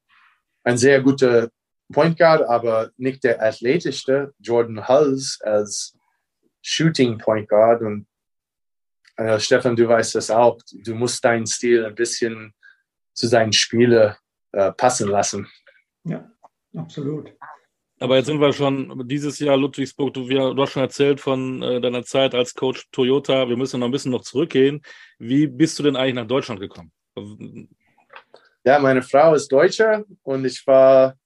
ein sehr guter Point Guard, aber nicht der athletischste. Jordan Hulls als Shooting Point Guard. Und äh, Stefan, du weißt das auch. Du musst deinen Stil ein bisschen zu seinen Spielen äh, passen lassen. Ja, absolut. Aber jetzt sind wir schon dieses Jahr Ludwigsburg. Du, du hast schon erzählt von äh, deiner Zeit als Coach Toyota. Wir müssen noch ein bisschen noch zurückgehen. Wie bist du denn eigentlich nach Deutschland gekommen? Ja, meine Frau ist Deutsche und ich war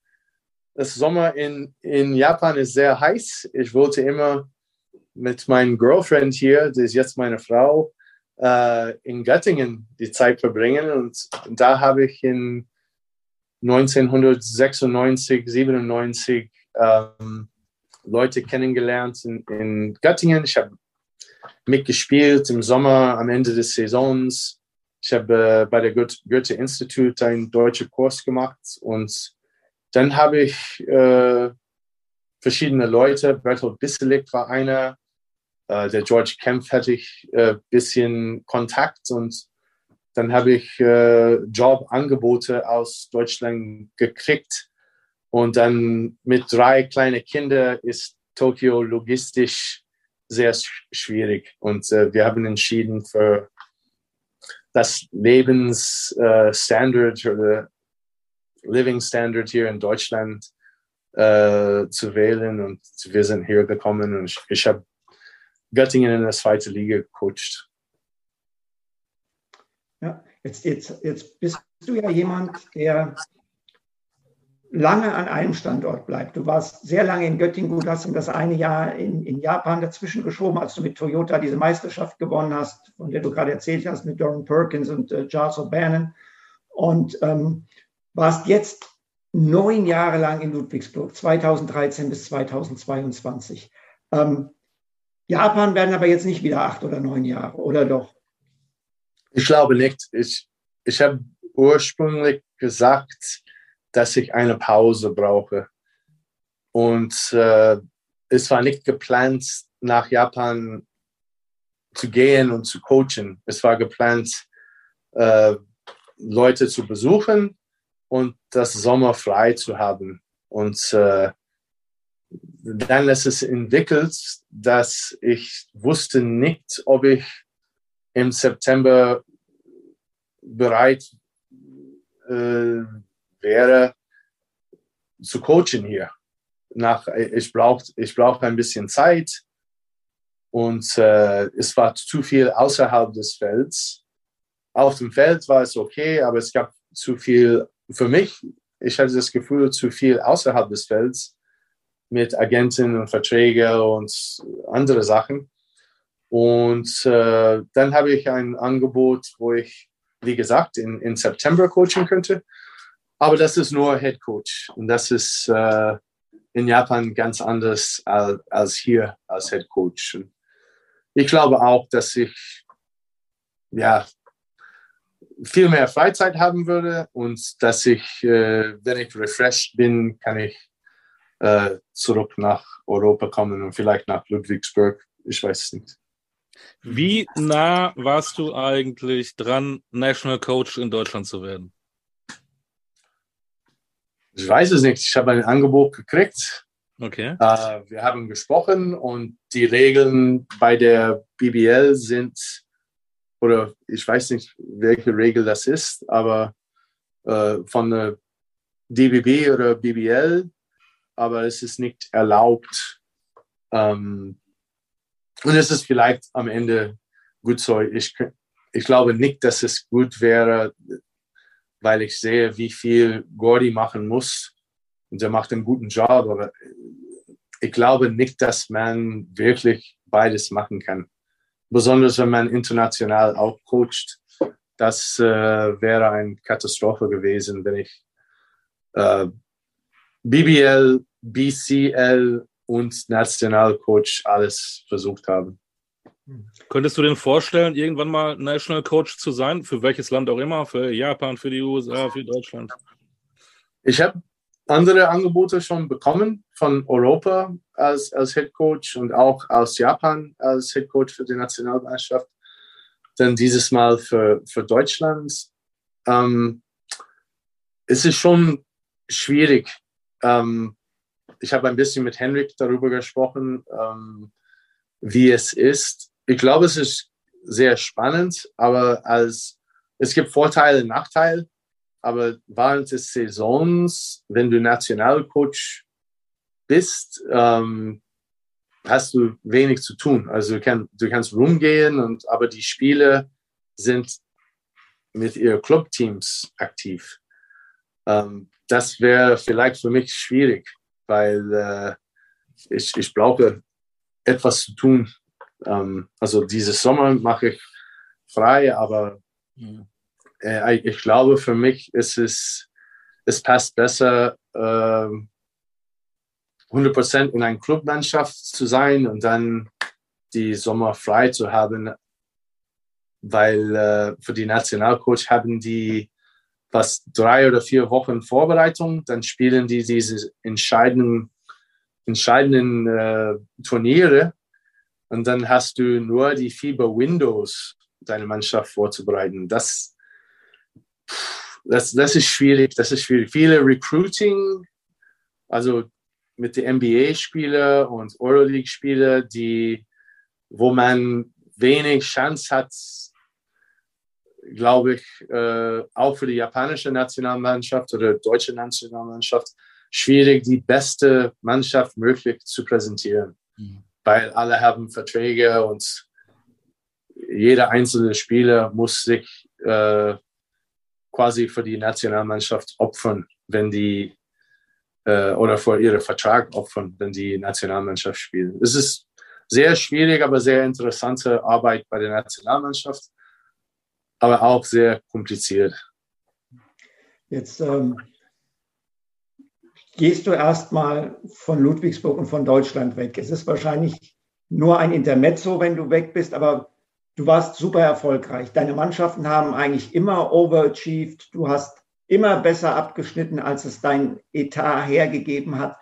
das Sommer in, in Japan ist sehr heiß. Ich wollte immer mit meinem Girlfriend hier, die ist jetzt meine Frau, äh, in Göttingen die Zeit verbringen. Und da habe ich in 1996, 97 ähm, Leute kennengelernt in, in Göttingen. Ich habe mitgespielt im Sommer am Ende des Saisons. Ich habe äh, bei der Goethe-Institut einen deutschen Kurs gemacht und dann habe ich äh, verschiedene Leute. Bertolt Bisselig war einer. Äh, der George Kempf hatte ich ein äh, bisschen Kontakt und dann habe ich äh, Jobangebote aus Deutschland gekriegt. Und dann mit drei kleinen Kindern ist Tokio logistisch sehr schwierig. Und äh, wir haben entschieden für das Lebensstandard äh, oder Living Standard hier in Deutschland äh, zu wählen. Und wir sind hier gekommen und ich, ich habe Göttingen in der zweiten Liga gecoacht. Ja, jetzt, jetzt, jetzt bist du ja jemand, der lange an einem Standort bleibt. Du warst sehr lange in Göttingen, du hast das eine Jahr in, in Japan dazwischen geschoben, als du mit Toyota diese Meisterschaft gewonnen hast, von der du gerade erzählt hast, mit Doran Perkins und äh, Charles O'Bannon. Und ähm, warst jetzt neun Jahre lang in Ludwigsburg, 2013 bis 2022. Ähm, Japan werden aber jetzt nicht wieder acht oder neun Jahre, oder doch? Ich glaube nicht. Ich, ich habe ursprünglich gesagt, dass ich eine Pause brauche. Und äh, es war nicht geplant, nach Japan zu gehen und zu coachen. Es war geplant, äh, Leute zu besuchen und das Sommer frei zu haben. Und äh, dann ist es entwickelt, dass ich wusste nicht, ob ich im September bereit äh, wäre zu coachen hier. Nach, ich brauche ich brauch ein bisschen Zeit. Und äh, es war zu viel außerhalb des Felds. Auf dem Feld war es okay, aber es gab zu viel für mich. Ich hatte das Gefühl, zu viel außerhalb des Felds mit Agenten und Verträge und andere Sachen. Und äh, dann habe ich ein Angebot, wo ich, wie gesagt, in, in September coachen könnte. Aber das ist nur Head Coach. Und das ist äh, in Japan ganz anders als, als hier als Head Coach. Und ich glaube auch, dass ich ja viel mehr Freizeit haben würde und dass ich, äh, wenn ich refreshed bin, kann ich äh, zurück nach Europa kommen und vielleicht nach Ludwigsburg. Ich weiß es nicht. Wie nah warst du eigentlich dran, National Coach in Deutschland zu werden? Ich weiß es nicht. Ich habe ein Angebot gekriegt. Okay. Äh, wir haben gesprochen und die Regeln bei der BBL sind, oder ich weiß nicht, welche Regel das ist, aber äh, von der DBB oder BBL, aber es ist nicht erlaubt. Ähm, und es ist vielleicht am Ende gut so. Ich, ich glaube nicht, dass es gut wäre, weil ich sehe, wie viel Gordy machen muss. Und er macht einen guten Job, aber ich glaube nicht, dass man wirklich beides machen kann. Besonders wenn man international auch coacht. Das äh, wäre eine Katastrophe gewesen, wenn ich äh, BBL, BCL und Nationalcoach alles versucht habe. Könntest du dir vorstellen, irgendwann mal National Coach zu sein? Für welches Land auch immer? Für Japan, für die USA, für Deutschland? Ich habe andere Angebote schon bekommen von Europa als, als Head Coach und auch aus Japan als Head Coach für die Nationalmannschaft. Dann dieses Mal für, für Deutschland. Ähm, es ist schon schwierig. Ähm, ich habe ein bisschen mit Henrik darüber gesprochen, ähm, wie es ist. Ich glaube, es ist sehr spannend, aber als es gibt Vorteile und Nachteile. Aber während des Saisons, wenn du Nationalcoach bist, ähm, hast du wenig zu tun. Also du, kann, du kannst rumgehen, und, aber die Spiele sind mit ihren Clubteams aktiv. Ähm, das wäre vielleicht für mich schwierig, weil äh, ich, ich brauche etwas zu tun. Ähm, also dieses Sommer mache ich frei, aber äh, ich glaube, für mich ist es, es passt besser, äh, 100% in einer Clubmannschaft zu sein und dann die Sommer frei zu haben, weil äh, für die Nationalcoach haben die was drei oder vier Wochen Vorbereitung, dann spielen die diese entscheidenden, entscheidenden äh, Turniere und dann hast du nur die FIBA Windows, deine Mannschaft vorzubereiten. Das, das, das ist schwierig, das ist schwierig. Viele Recruiting, also mit den NBA-Spieler und Euroleague-Spieler, die, wo man wenig Chance hat, glaube ich, äh, auch für die japanische Nationalmannschaft oder deutsche Nationalmannschaft schwierig, die beste Mannschaft möglich zu präsentieren. Mhm. Weil alle haben Verträge und jeder einzelne Spieler muss sich äh, quasi für die Nationalmannschaft opfern, wenn die äh, oder vor ihren Vertrag opfern, wenn die Nationalmannschaft spielen. Es ist sehr schwierig, aber sehr interessante Arbeit bei der Nationalmannschaft aber auch sehr kompliziert. Jetzt ähm, gehst du erstmal von Ludwigsburg und von Deutschland weg. Es ist wahrscheinlich nur ein Intermezzo, wenn du weg bist, aber du warst super erfolgreich. Deine Mannschaften haben eigentlich immer overachieved. Du hast immer besser abgeschnitten, als es dein Etat hergegeben hat.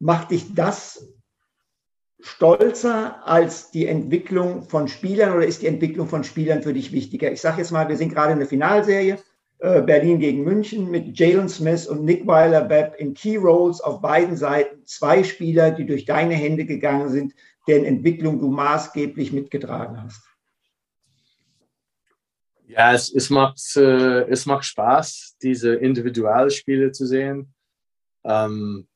Macht dich das stolzer als die Entwicklung von Spielern oder ist die Entwicklung von Spielern für dich wichtiger? Ich sage jetzt mal, wir sind gerade in der Finalserie, Berlin gegen München mit Jalen Smith und Nick Weiler-Bepp in Key Roles auf beiden Seiten. Zwei Spieler, die durch deine Hände gegangen sind, deren Entwicklung du maßgeblich mitgetragen hast. Ja, es, es, macht, äh, es macht Spaß, diese Individualspiele zu sehen. Ähm,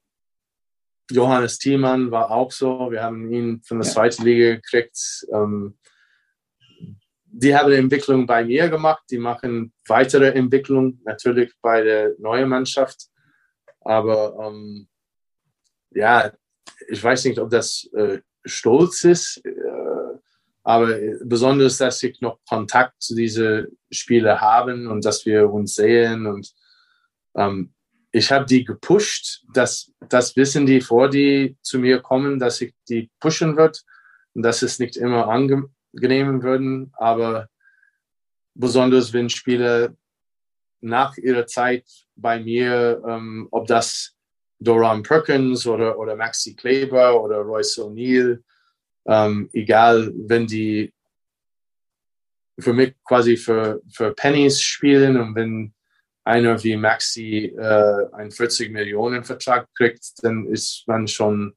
Johannes Thiemann war auch so. Wir haben ihn von der ja. zweiten Liga gekriegt. Ähm, die haben Entwicklung bei mir gemacht. Die machen weitere Entwicklung natürlich bei der neuen Mannschaft. Aber ähm, ja, ich weiß nicht, ob das äh, Stolz ist, äh, aber besonders, dass ich noch Kontakt zu diesen Spielern haben und dass wir uns sehen und ähm, ich habe die gepusht. Das, das wissen die, vor die zu mir kommen, dass ich die pushen wird und dass es nicht immer angenehm würden. Aber besonders wenn Spieler nach ihrer Zeit bei mir, ähm, ob das Doran Perkins oder, oder Maxi Kleber oder Royce O'Neill, ähm, egal, wenn die für mich quasi für, für Pennies spielen und wenn einer wie Maxi äh, einen 40 Millionen Vertrag kriegt, dann ist man schon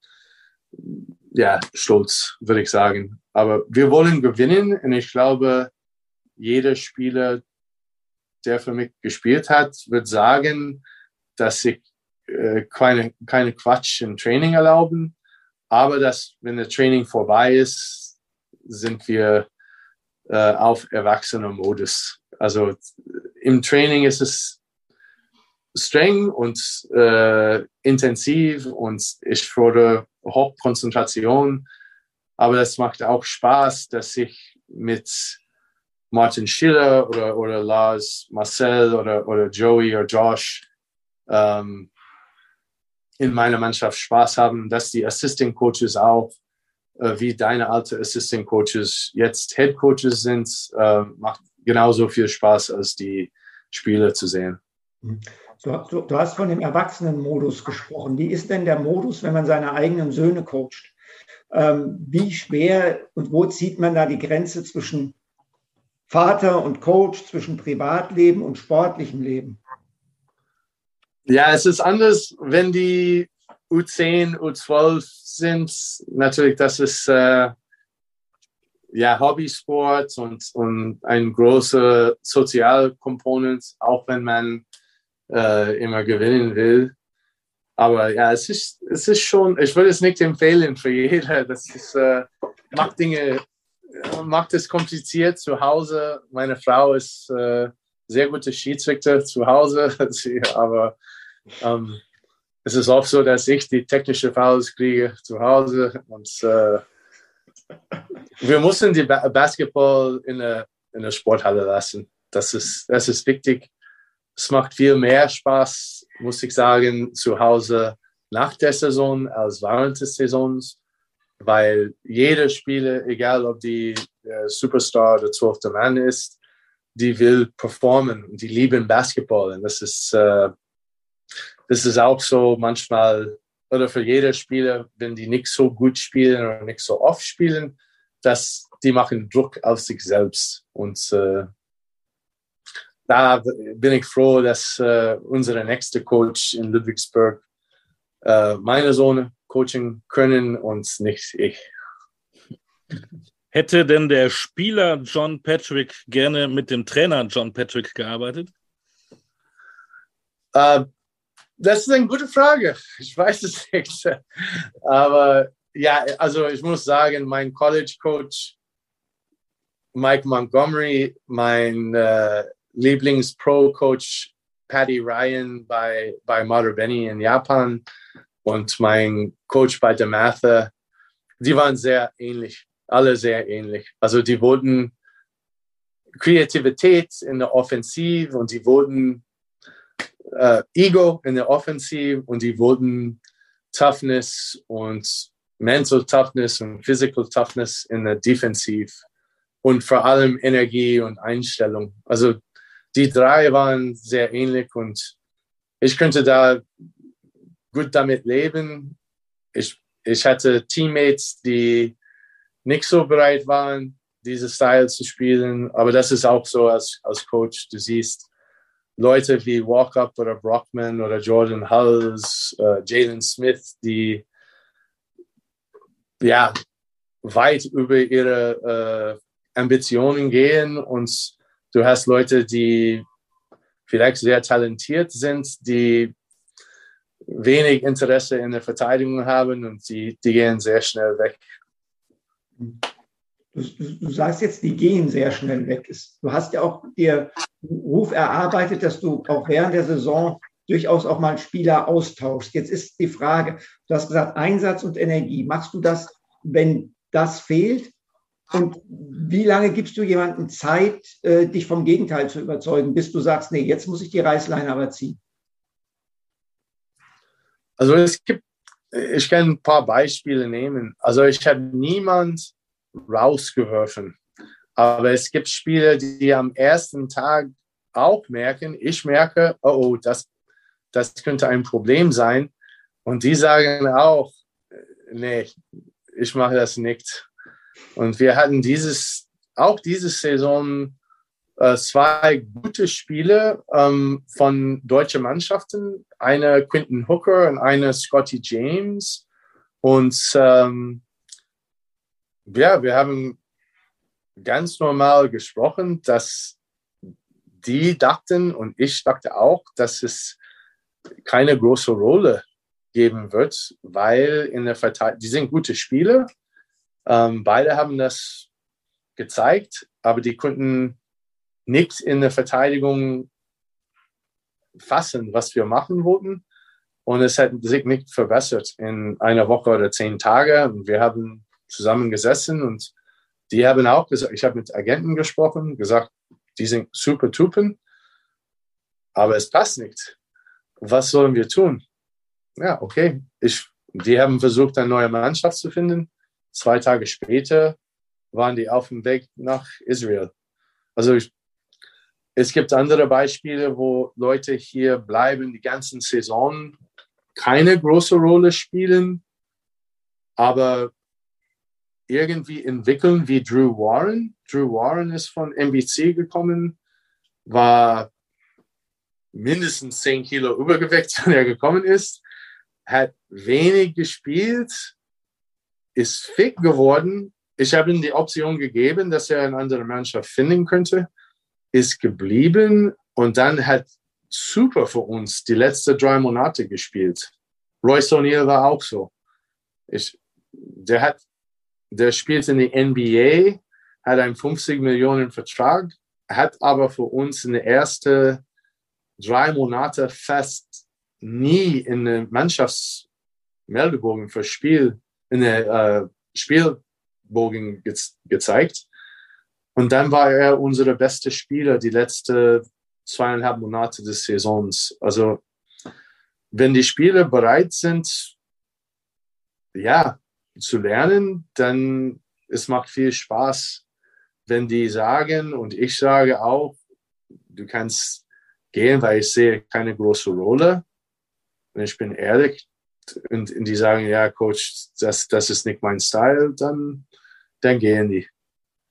ja, stolz, würde ich sagen. Aber wir wollen gewinnen und ich glaube, jeder Spieler, der für mich gespielt hat, wird sagen, dass ich äh, keine, keine Quatsch im Training erlauben, aber dass, wenn das Training vorbei ist, sind wir äh, auf Erwachsener-Modus. Also im Training ist es streng und äh, intensiv und ich fordere Hochkonzentration. Aber es macht auch Spaß, dass ich mit Martin Schiller oder, oder Lars Marcel oder, oder Joey oder Josh ähm, in meiner Mannschaft Spaß haben, dass die Assistant Coaches auch, äh, wie deine alte Assistant Coaches jetzt Head Coaches sind, äh, macht genauso viel Spaß, als die Spiele zu sehen. Du, du, du hast von dem Erwachsenenmodus gesprochen. Wie ist denn der Modus, wenn man seine eigenen Söhne coacht? Ähm, wie schwer und wo zieht man da die Grenze zwischen Vater und Coach, zwischen Privatleben und sportlichem Leben? Ja, es ist anders, wenn die U10, U12 sind. Natürlich, das ist äh, ja Hobbysport und, und ein großer Sozialkomponent, auch wenn man äh, immer gewinnen will. Aber ja, es ist, es ist schon, ich würde es nicht empfehlen für jeder. [laughs] Das ist, äh, macht Dinge, macht es kompliziert zu Hause. Meine Frau ist äh, sehr gute Schiedsrichter zu Hause, [laughs] aber ähm, es ist oft so, dass ich die technische Fouls kriege zu Hause und äh, wir müssen die ba Basketball in der, in der Sporthalle lassen. Das ist, das ist wichtig es macht viel mehr Spaß, muss ich sagen, zu Hause nach der Saison als während des Saisons, weil jeder Spieler, egal ob die äh, Superstar oder zwölfte Mann ist, die will performen und die lieben Basketball. Und das ist, äh, das ist auch so manchmal, oder für jeder Spieler, wenn die nicht so gut spielen oder nicht so oft spielen, dass die machen Druck auf sich selbst. Und äh, da bin ich froh, dass äh, unser nächster Coach in Ludwigsburg äh, meine Sohn coachen können und nicht ich. Hätte denn der Spieler John Patrick gerne mit dem Trainer John Patrick gearbeitet? Äh, das ist eine gute Frage. Ich weiß es nicht. Aber ja, also ich muss sagen, mein College Coach Mike Montgomery, mein äh, Lieblings-Pro-Coach Paddy Ryan bei, bei Marubeni in Japan und mein Coach bei Dematha, die waren sehr ähnlich, alle sehr ähnlich. Also die wollten Kreativität in der Offensive und die wollten äh, Ego in der Offensive und die wollten Toughness und Mental Toughness und Physical Toughness in der Defensive und vor allem Energie und Einstellung. Also die drei waren sehr ähnlich und ich könnte da gut damit leben. Ich, ich hatte Teammates, die nicht so bereit waren, diese Style zu spielen. Aber das ist auch so als, als Coach. Du siehst Leute wie Walkup oder Brockman oder Jordan Hulls, äh, Jalen Smith, die ja weit über ihre äh, Ambitionen gehen und Du hast Leute, die vielleicht sehr talentiert sind, die wenig Interesse in der Verteidigung haben und die, die gehen sehr schnell weg. Du, du, sagst jetzt, die gehen sehr schnell weg. Du hast ja auch dir Ruf erarbeitet, dass du auch während der Saison durchaus auch mal Spieler austauschst. Jetzt ist die Frage, du hast gesagt, Einsatz und Energie. Machst du das, wenn das fehlt? Und wie lange gibst du jemandem Zeit, äh, dich vom Gegenteil zu überzeugen, bis du sagst, nee, jetzt muss ich die Reißleine aber ziehen? Also es gibt, ich kann ein paar Beispiele nehmen. Also ich habe niemand rausgeworfen. Aber es gibt Spieler, die am ersten Tag auch merken, ich merke, oh, oh das, das könnte ein Problem sein. Und die sagen auch, nee, ich mache das nicht. Und wir hatten dieses, auch diese Saison äh, zwei gute Spiele ähm, von deutschen Mannschaften. Eine Quinton Hooker und eine Scotty James. Und ähm, ja, wir haben ganz normal gesprochen, dass die dachten und ich dachte auch, dass es keine große Rolle geben wird, weil in der Verteidigung, die sind gute Spieler. Ähm, beide haben das gezeigt, aber die konnten nicht in der Verteidigung fassen, was wir machen wollten. Und es hat sich nicht verbessert in einer Woche oder zehn Tage. Und wir haben zusammengesessen und die haben auch gesagt, ich habe mit Agenten gesprochen, gesagt, die sind super Typen, aber es passt nicht. Was sollen wir tun? Ja, okay. Ich, die haben versucht, eine neue Mannschaft zu finden. Zwei Tage später waren die auf dem Weg nach Israel. Also ich, es gibt andere Beispiele, wo Leute hier bleiben, die ganzen Saison keine große Rolle spielen, aber irgendwie entwickeln wie Drew Warren. Drew Warren ist von NBC gekommen, war mindestens 10 Kilo Übergewicht, [laughs] wenn er gekommen ist, hat wenig gespielt, ist fit geworden. Ich habe ihm die Option gegeben, dass er eine andere Mannschaft finden könnte, ist geblieben und dann hat super für uns die letzten drei Monate gespielt. Royce O'Neill war auch so. Ich, der hat der spielt in der NBA, hat einen 50 Millionen Vertrag, hat aber für uns in den ersten drei Monaten fast nie in den Mannschaftsmeldebogen für Spiel, in der äh, Spielbogen ge gezeigt. Und dann war er unser bester Spieler die letzten zweieinhalb Monate des Saisons. Also, wenn die Spieler bereit sind, ja, zu lernen, dann es macht viel Spaß, wenn die sagen und ich sage auch, du kannst gehen, weil ich sehe keine große Rolle. Und ich bin ehrlich und, und die sagen, ja, Coach, das, das ist nicht mein Style, dann, dann gehen die.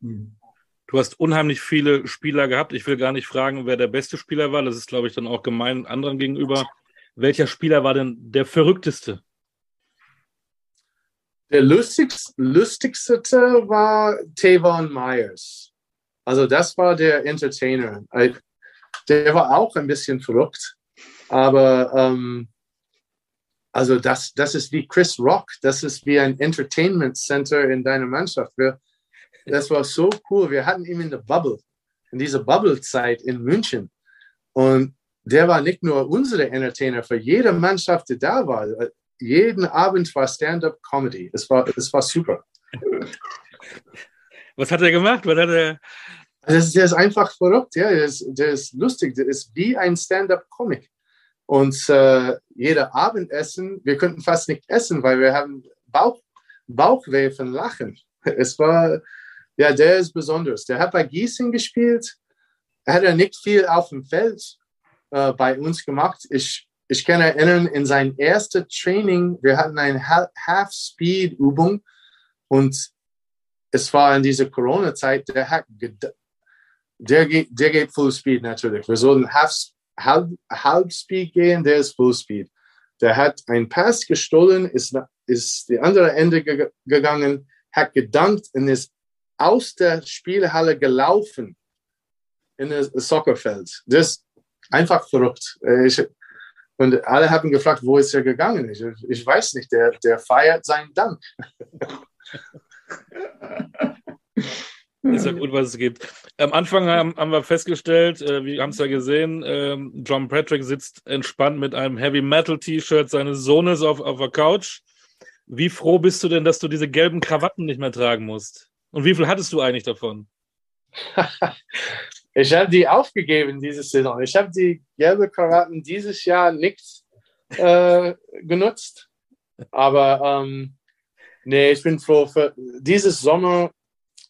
Du hast unheimlich viele Spieler gehabt. Ich will gar nicht fragen, wer der beste Spieler war. Das ist, glaube ich, dann auch gemein anderen gegenüber. Welcher Spieler war denn der verrückteste? Der lustigste, lustigste war Tavon Myers. Also das war der Entertainer. Der war auch ein bisschen verrückt, aber ähm, also das, das ist wie Chris Rock, das ist wie ein Entertainment Center in deiner Mannschaft. Wir, das war so cool. Wir hatten ihn in der Bubble, in dieser Bubble-Zeit in München. Und der war nicht nur unsere Entertainer, für jede Mannschaft, die da war jeden Abend war Stand-up-Comedy. Es war, es war super. Was hat er gemacht? Was hat er? Also der ist einfach verrückt, ja. Der ist, der ist lustig. Der ist wie ein Stand-up-Comic. Und äh, jeder Abendessen, wir könnten fast nicht essen, weil wir haben Bauch, Bauchweh von Lachen. [laughs] Es war, ja, der ist besonders. Der hat bei Gießen gespielt. Er hat ja nicht viel auf dem Feld äh, bei uns gemacht. Ich ich kann erinnern, in sein erstes Training, wir hatten eine Half-Speed-Übung und es war in dieser Corona-Zeit, der, hat, der, geht, der geht Full Speed natürlich. Wir sollten Half, Halb, Halb Speed gehen, der ist Full Speed. Der hat einen Pass gestohlen, ist, ist die andere Ende ge gegangen, hat gedankt und ist aus der Spielhalle gelaufen in das Soccerfeld. Das ist einfach verrückt. Ich, Und alle haben gefragt, wo ist er gegangen? Ich, ich weiß nicht, der, der feiert seinen Dank. [laughs] Ist ja gut, was es gibt. Am Anfang haben, haben wir festgestellt, äh, wir haben es ja gesehen, äh, John Patrick sitzt entspannt mit einem Heavy Metal T-Shirt seines Sohnes auf, auf der Couch. Wie froh bist du denn, dass du diese gelben Krawatten nicht mehr tragen musst? Und wie viel hattest du eigentlich davon? [laughs] ich habe die aufgegeben diese Saison. Ich habe die gelben Krawatten dieses Jahr nicht äh, genutzt. Aber ähm, nee, ich bin froh. Für dieses Sommer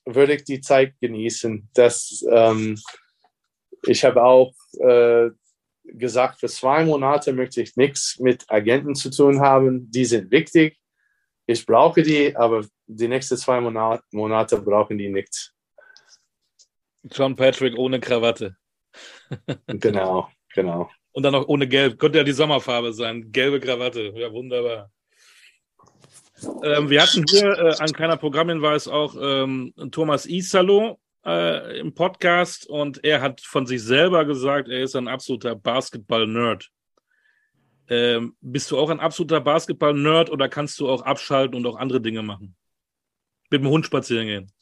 würde ich die Zeit genießen. Dass, ähm, ich habe auch äh, gesagt, für zwei Monate möchte ich nichts mit Agenten zu tun haben. Die sind wichtig. Ich brauche die, aber die nächsten zwei Monate, Monate brauchen die nichts. John Patrick ohne Krawatte. [laughs] [laughs] genau, genau. Und dann noch ohne Gelb. Könnte ja die Sommerfarbe sein. Gelbe Krawatte. Ja, wunderbar. Ähm, wir hatten hier äh, ein kleiner Programmhinweis auch ähm, Thomas Isalo äh, im Podcast und er hat von sich selber gesagt, er ist ein absoluter Basketball-Nerd. Ähm, bist du auch ein absoluter Basketball-Nerd oder kannst du auch abschalten und auch andere Dinge machen? Mit dem Hund spazieren gehen?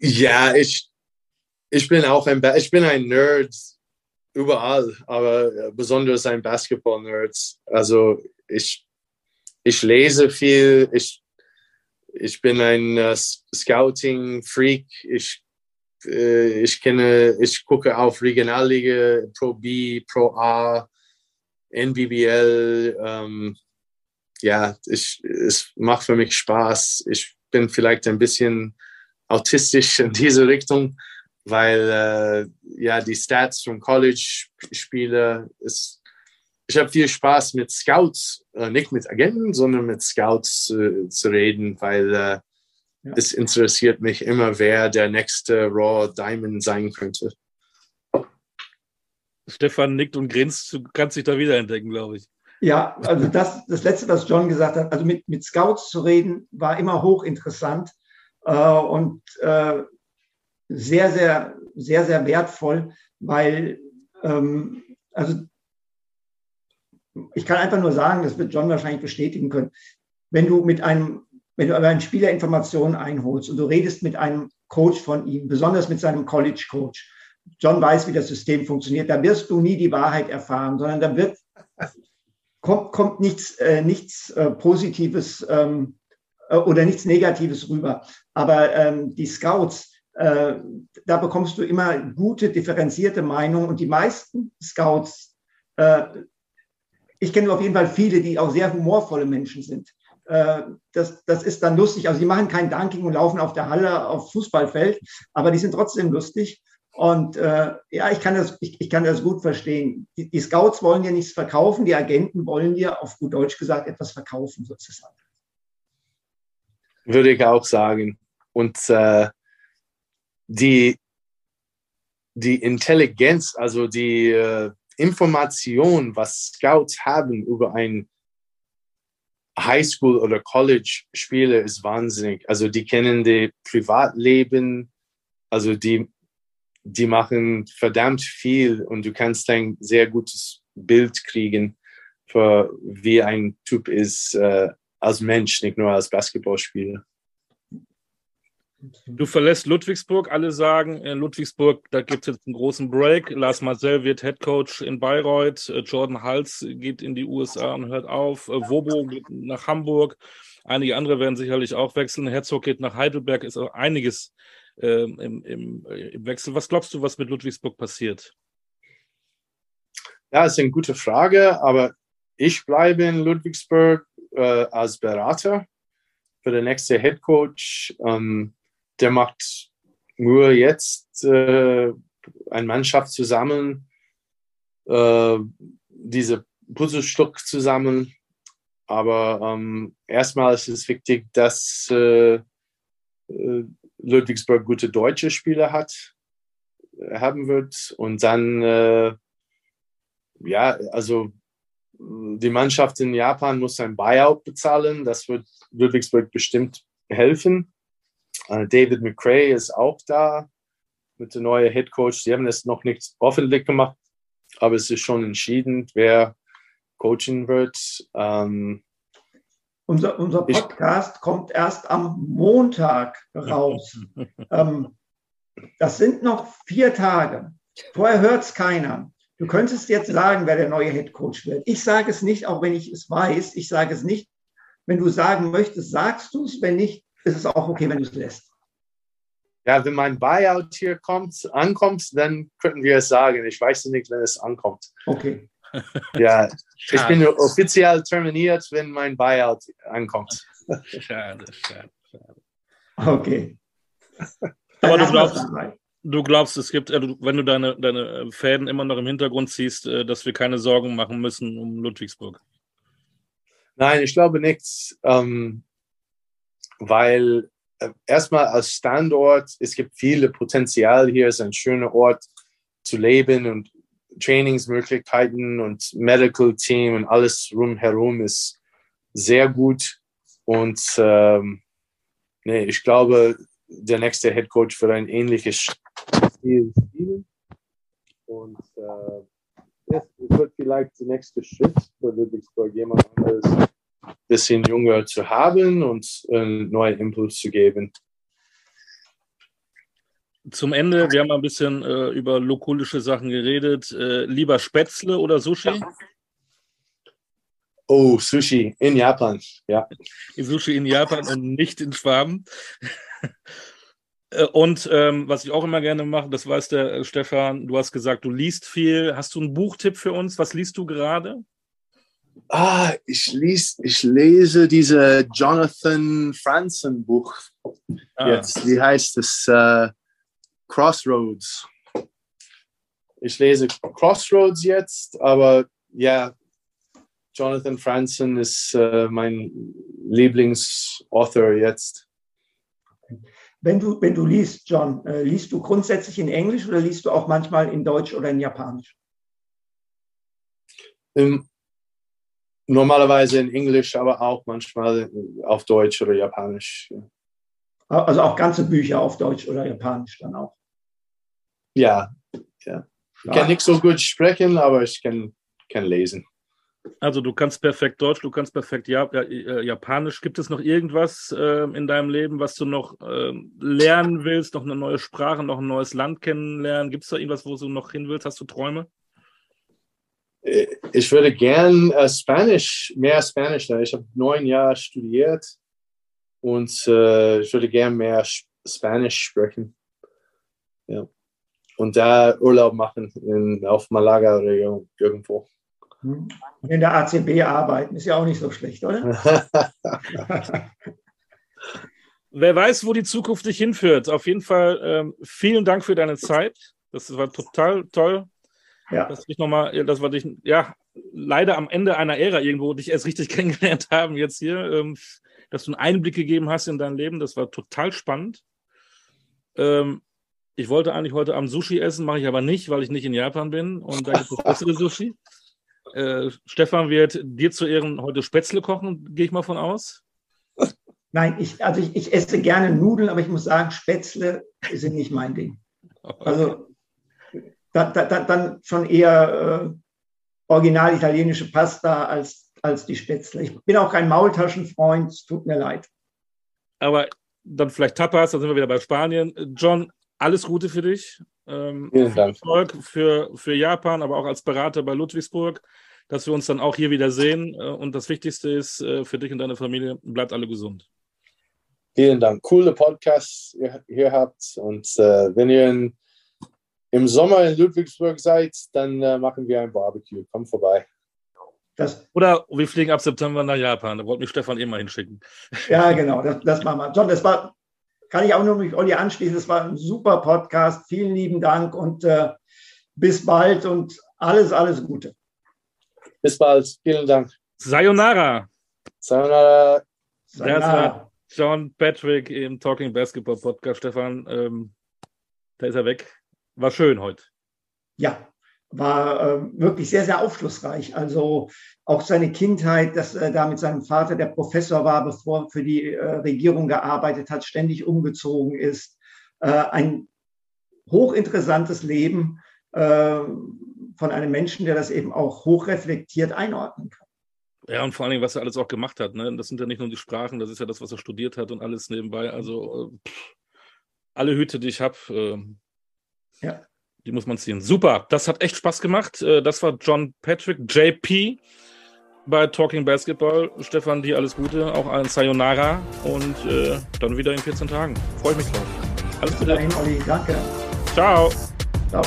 Ja, ich, ich bin auch ein, ich bin ein Nerd überall, aber besonders ein Basketball-Nerd. Also ich ich lese viel, ich, ich bin ein äh, Scouting-Freak, ich, äh, ich kenne, ich gucke auf Regionalliga, Pro B, Pro A, NBBL. Ähm, ja, ich, es macht für mich Spaß. Ich bin vielleicht ein bisschen autistisch in diese Richtung, weil äh, ja die Stats vom College-Spieler ist ich habe viel Spaß mit Scouts, äh, nicht mit Agenten, sondern mit Scouts äh, zu reden, weil äh, ja. es interessiert mich immer, wer der nächste Raw Diamond sein könnte. Stefan nickt und grinst, du kannst dich da wiederentdecken, glaube ich. Ja, also das, das Letzte, was John gesagt hat, also mit, mit Scouts zu reden, war immer hochinteressant äh, und äh, sehr, sehr, sehr, sehr wertvoll, weil ähm, also ich kann einfach nur sagen, das wird John wahrscheinlich bestätigen können, wenn du mit einem, wenn du aber einen Spieler Informationen einholst und du redest mit einem Coach von ihm, besonders mit seinem College Coach, John weiß, wie das System funktioniert, da wirst du nie die Wahrheit erfahren, sondern da wird, kommt, kommt nichts, äh, nichts äh, Positives ähm, äh, oder nichts Negatives rüber. Aber ähm, die Scouts, äh, da bekommst du immer gute, differenzierte Meinungen und die meisten Scouts äh, ich kenne auf jeden Fall viele, die auch sehr humorvolle Menschen sind. Äh, das, das ist dann lustig. Also die machen kein Dunking und laufen auf der Halle auf Fußballfeld, aber die sind trotzdem lustig. Und äh, ja, ich kann, das, ich, ich kann das gut verstehen. Die, die Scouts wollen dir nichts verkaufen, die Agenten wollen dir auf gut Deutsch gesagt etwas verkaufen sozusagen. Würde ich auch sagen. Und äh, die, die Intelligenz, also die, äh, Information, was Scouts haben über ein Highschool- oder College-Spieler, ist wahnsinnig. Also die kennen die Privatleben, also die, die machen verdammt viel und du kannst ein sehr gutes Bild kriegen, für wie ein Typ ist äh, als Mensch, nicht nur als Basketballspieler. Du verlässt Ludwigsburg. Alle sagen, in Ludwigsburg, da gibt es jetzt einen großen Break. Lars Marcel wird Head Coach in Bayreuth. Äh, Jordan Hals geht in die USA und hört auf. Äh, Wobo geht nach Hamburg. Einige andere werden sicherlich auch wechseln. Herzog geht nach Heidelberg. Ist auch einiges äh, im, im, äh, im Wechsel. Was glaubst du, was mit Ludwigsburg passiert? Ja, ist eine gute Frage, aber ich bleibe in Ludwigsburg äh, als Berater für den nächsten Head Coach. Ähm, der macht nur jetzt äh, eine Mannschaft zusammen, äh, diese Puzzlestück zusammen. Aber ähm, erstmal ist es wichtig, dass äh, äh Ludwigsburg gute deutsche Spieler hat, haben wird. Und dann, äh, ja, also die Mannschaft in Japan muss ein Buyout bezahlen. Das wird Ludwigsburg bestimmt helfen. Äh, David McRae ist auch da mit der neuen Head Coach. Sie haben es noch nicht öffentlich gemacht, aber es ist schon entschieden, wer coachen wird. Ähm, unser, unser Podcast ich, kommt erst am Montag raus. [laughs] ähm, das sind noch vier Tage. Vorher hört es keiner. Du könntest jetzt sagen, wer der neue Head Coach wird. Ich sage es nicht, auch wenn ich es weiß. Ich sage es nicht. Wenn du sagen möchtest, sagst du es. Wenn nicht, ist es auch okay, wenn du es lässt. Ja, wenn mein Buyout hier kommt, ankommt, dann könnten wir es sagen. Ich weiß nicht, wenn es ankommt. Okay. [laughs] Ja, ich bin offiziell terminiert, wenn mein Buyout ankommt. Schade, schade, schade. Okay. [laughs] Aber du glaubst, du glaubst, es gibt, äh, wenn du deine, deine Fäden immer noch im Hintergrund ziehst, äh, dass wir keine Sorgen machen müssen um Ludwigsburg. Nein, ich glaube nicht, ähm, weil äh, erstmal als Standort, es gibt viele Potenzial hier, es ist ein schöner Ort zu leben und Trainingsmöglichkeiten und Medical Team und alles rumherum ist sehr gut. Und ähm, nee, ich glaube, der nächste Head Coach wird ein ähnliches Stil spielen. Und äh, es wird vielleicht der nächste Schritt für Ludwigsburg jemand anderes bisschen jünger zu haben und einen neuen Impuls zu geben. Zum Ende, wir haben ein bisschen äh, über lokulische Sachen geredet. Äh, lieber Spätzle oder Sushi? Oh, Sushi in Japan, ja. Sushi in Japan und nicht in Schwaben. Äh, und ähm, was ich auch immer gerne mache, das weiß der äh, Stefan, du hast gesagt, du liest viel. Hast du einen Buchtipp für uns? Was liest du gerade? Ah, ich, lies, ich lese diese Jonathan Franzen Buch ah. jetzt. Wie heißt es? Uh, Crossroads. Ich lese Crossroads jetzt, aber ja, Jonathan Franzen ist uh, mein Lieblingsauthor jetzt. Wenn du, wenn du liest, John, äh, liest du grundsätzlich in Englisch oder liest du auch manchmal in Deutsch oder in Japanisch? Um, normalerweise in Englisch, aber auch manchmal auf Deutsch oder Japanisch. Ja. Also auch ganze Bücher auf Deutsch oder Japanisch dann auch. Ja, ja. Ich kann nicht so gut sprechen, aber ich kann, kann lesen. Also du kannst perfekt Deutsch, du kannst perfekt Jap äh, Japanisch. Gibt es noch irgendwas äh, in deinem Leben, was du noch äh, lernen willst? Noch eine neue Sprache, noch ein neues Land kennenlernen? Gibt es da irgendwas, wo du noch hin willst? Hast du Träume? Ich würde gern äh, Spanisch, mehr Spanisch lernen. Ich habe neun Jahre studiert und äh, ich würde gern mehr Spanisch sprechen. Ja. Und da Urlaub machen in, auf Malaga oder irgendwo. Und in der ACB arbeiten, ist ja auch nicht so schlecht, oder? [laughs] Wer weiß, wo die Zukunft dich hinführt. Auf jeden Fall ähm, vielen Dank für deine Zeit. Das war total toll. Ja. Dass ich nochmal, dass wir dich, ja, leider am Ende einer Ära irgendwo dich erst richtig [laughs] kennengelernt haben jetzt hier, ähm, dass du einen Einblick gegeben hast in dein Leben. Das war total spannend. Ähm, ich wollte eigentlich heute Abend Sushi essen, mache ich aber nicht, weil ich nicht in Japan bin und da gibt es [laughs] bessere Sushi. Äh, Stefan wird dir zu Ehren heute Spätzle kochen, gehe ich mal von aus. Nein, ich, also ich, ich, esse gerne Nudeln, aber ich muss sagen, Spätzle sind nicht mein Ding. [laughs] Also da, da, da, dann schon eher äh, original italienische Pasta als, als die Spätzle. Ich bin auch kein Maultaschenfreund, es tut mir leid. Aber dann vielleicht Tapas, dann sind wir wieder bei Spanien. John, alles Gute für dich. Ähm, Vielen Dank. Erfolg für, für Japan, aber auch als Berater bei Ludwigsburg, dass wir uns dann auch hier wieder sehen. Äh, und das Wichtigste ist äh, für dich und deine Familie, bleibt alle gesund. Vielen Dank. Coole Podcasts ihr hier habt. Und äh, wenn ihr in, im Sommer in Ludwigsburg seid, dann äh, machen wir ein Barbecue. Komm vorbei. Das, Oder wir fliegen ab September nach Japan. Da wollte mich Stefan eh mal hinschicken. [laughs] Ja, genau. Das, das machen wir. John, das war kann ich auch nur mit Olli anschließen. Es war ein super Podcast. Vielen lieben Dank und äh, bis bald und alles, alles Gute. Bis bald. Vielen Dank. Sayonara. Sayonara. Sayonara. Das war John Patrick im Talking Basketball Podcast. Stefan, ähm, da ist er weg. War schön heute. Ja, war äh, wirklich sehr, sehr aufschlussreich. Also auch seine Kindheit, dass er da mit seinem Vater, der Professor war, bevor er für die äh, Regierung gearbeitet hat, ständig umgezogen ist. Äh, ein hochinteressantes Leben, äh, von einem Menschen, der das eben auch hochreflektiert einordnen kann. Ja, und vor allen Dingen, was er alles auch gemacht hat. Ne? Das sind ja nicht nur die Sprachen, das ist ja das, was er studiert hat und alles nebenbei. Also äh, pff, alle Hüte, die ich habe, äh, ja. die muss man ziehen. Super, das hat echt Spaß gemacht. Äh, das war John Patrick, JP bei Talking Basketball. Stefan, dir alles Gute, auch ein Sayonara und äh, dann wieder in 14 Tagen. Freue ich mich drauf. Alles Gute. Dahin, Olli. Danke. Ciao. Ciao.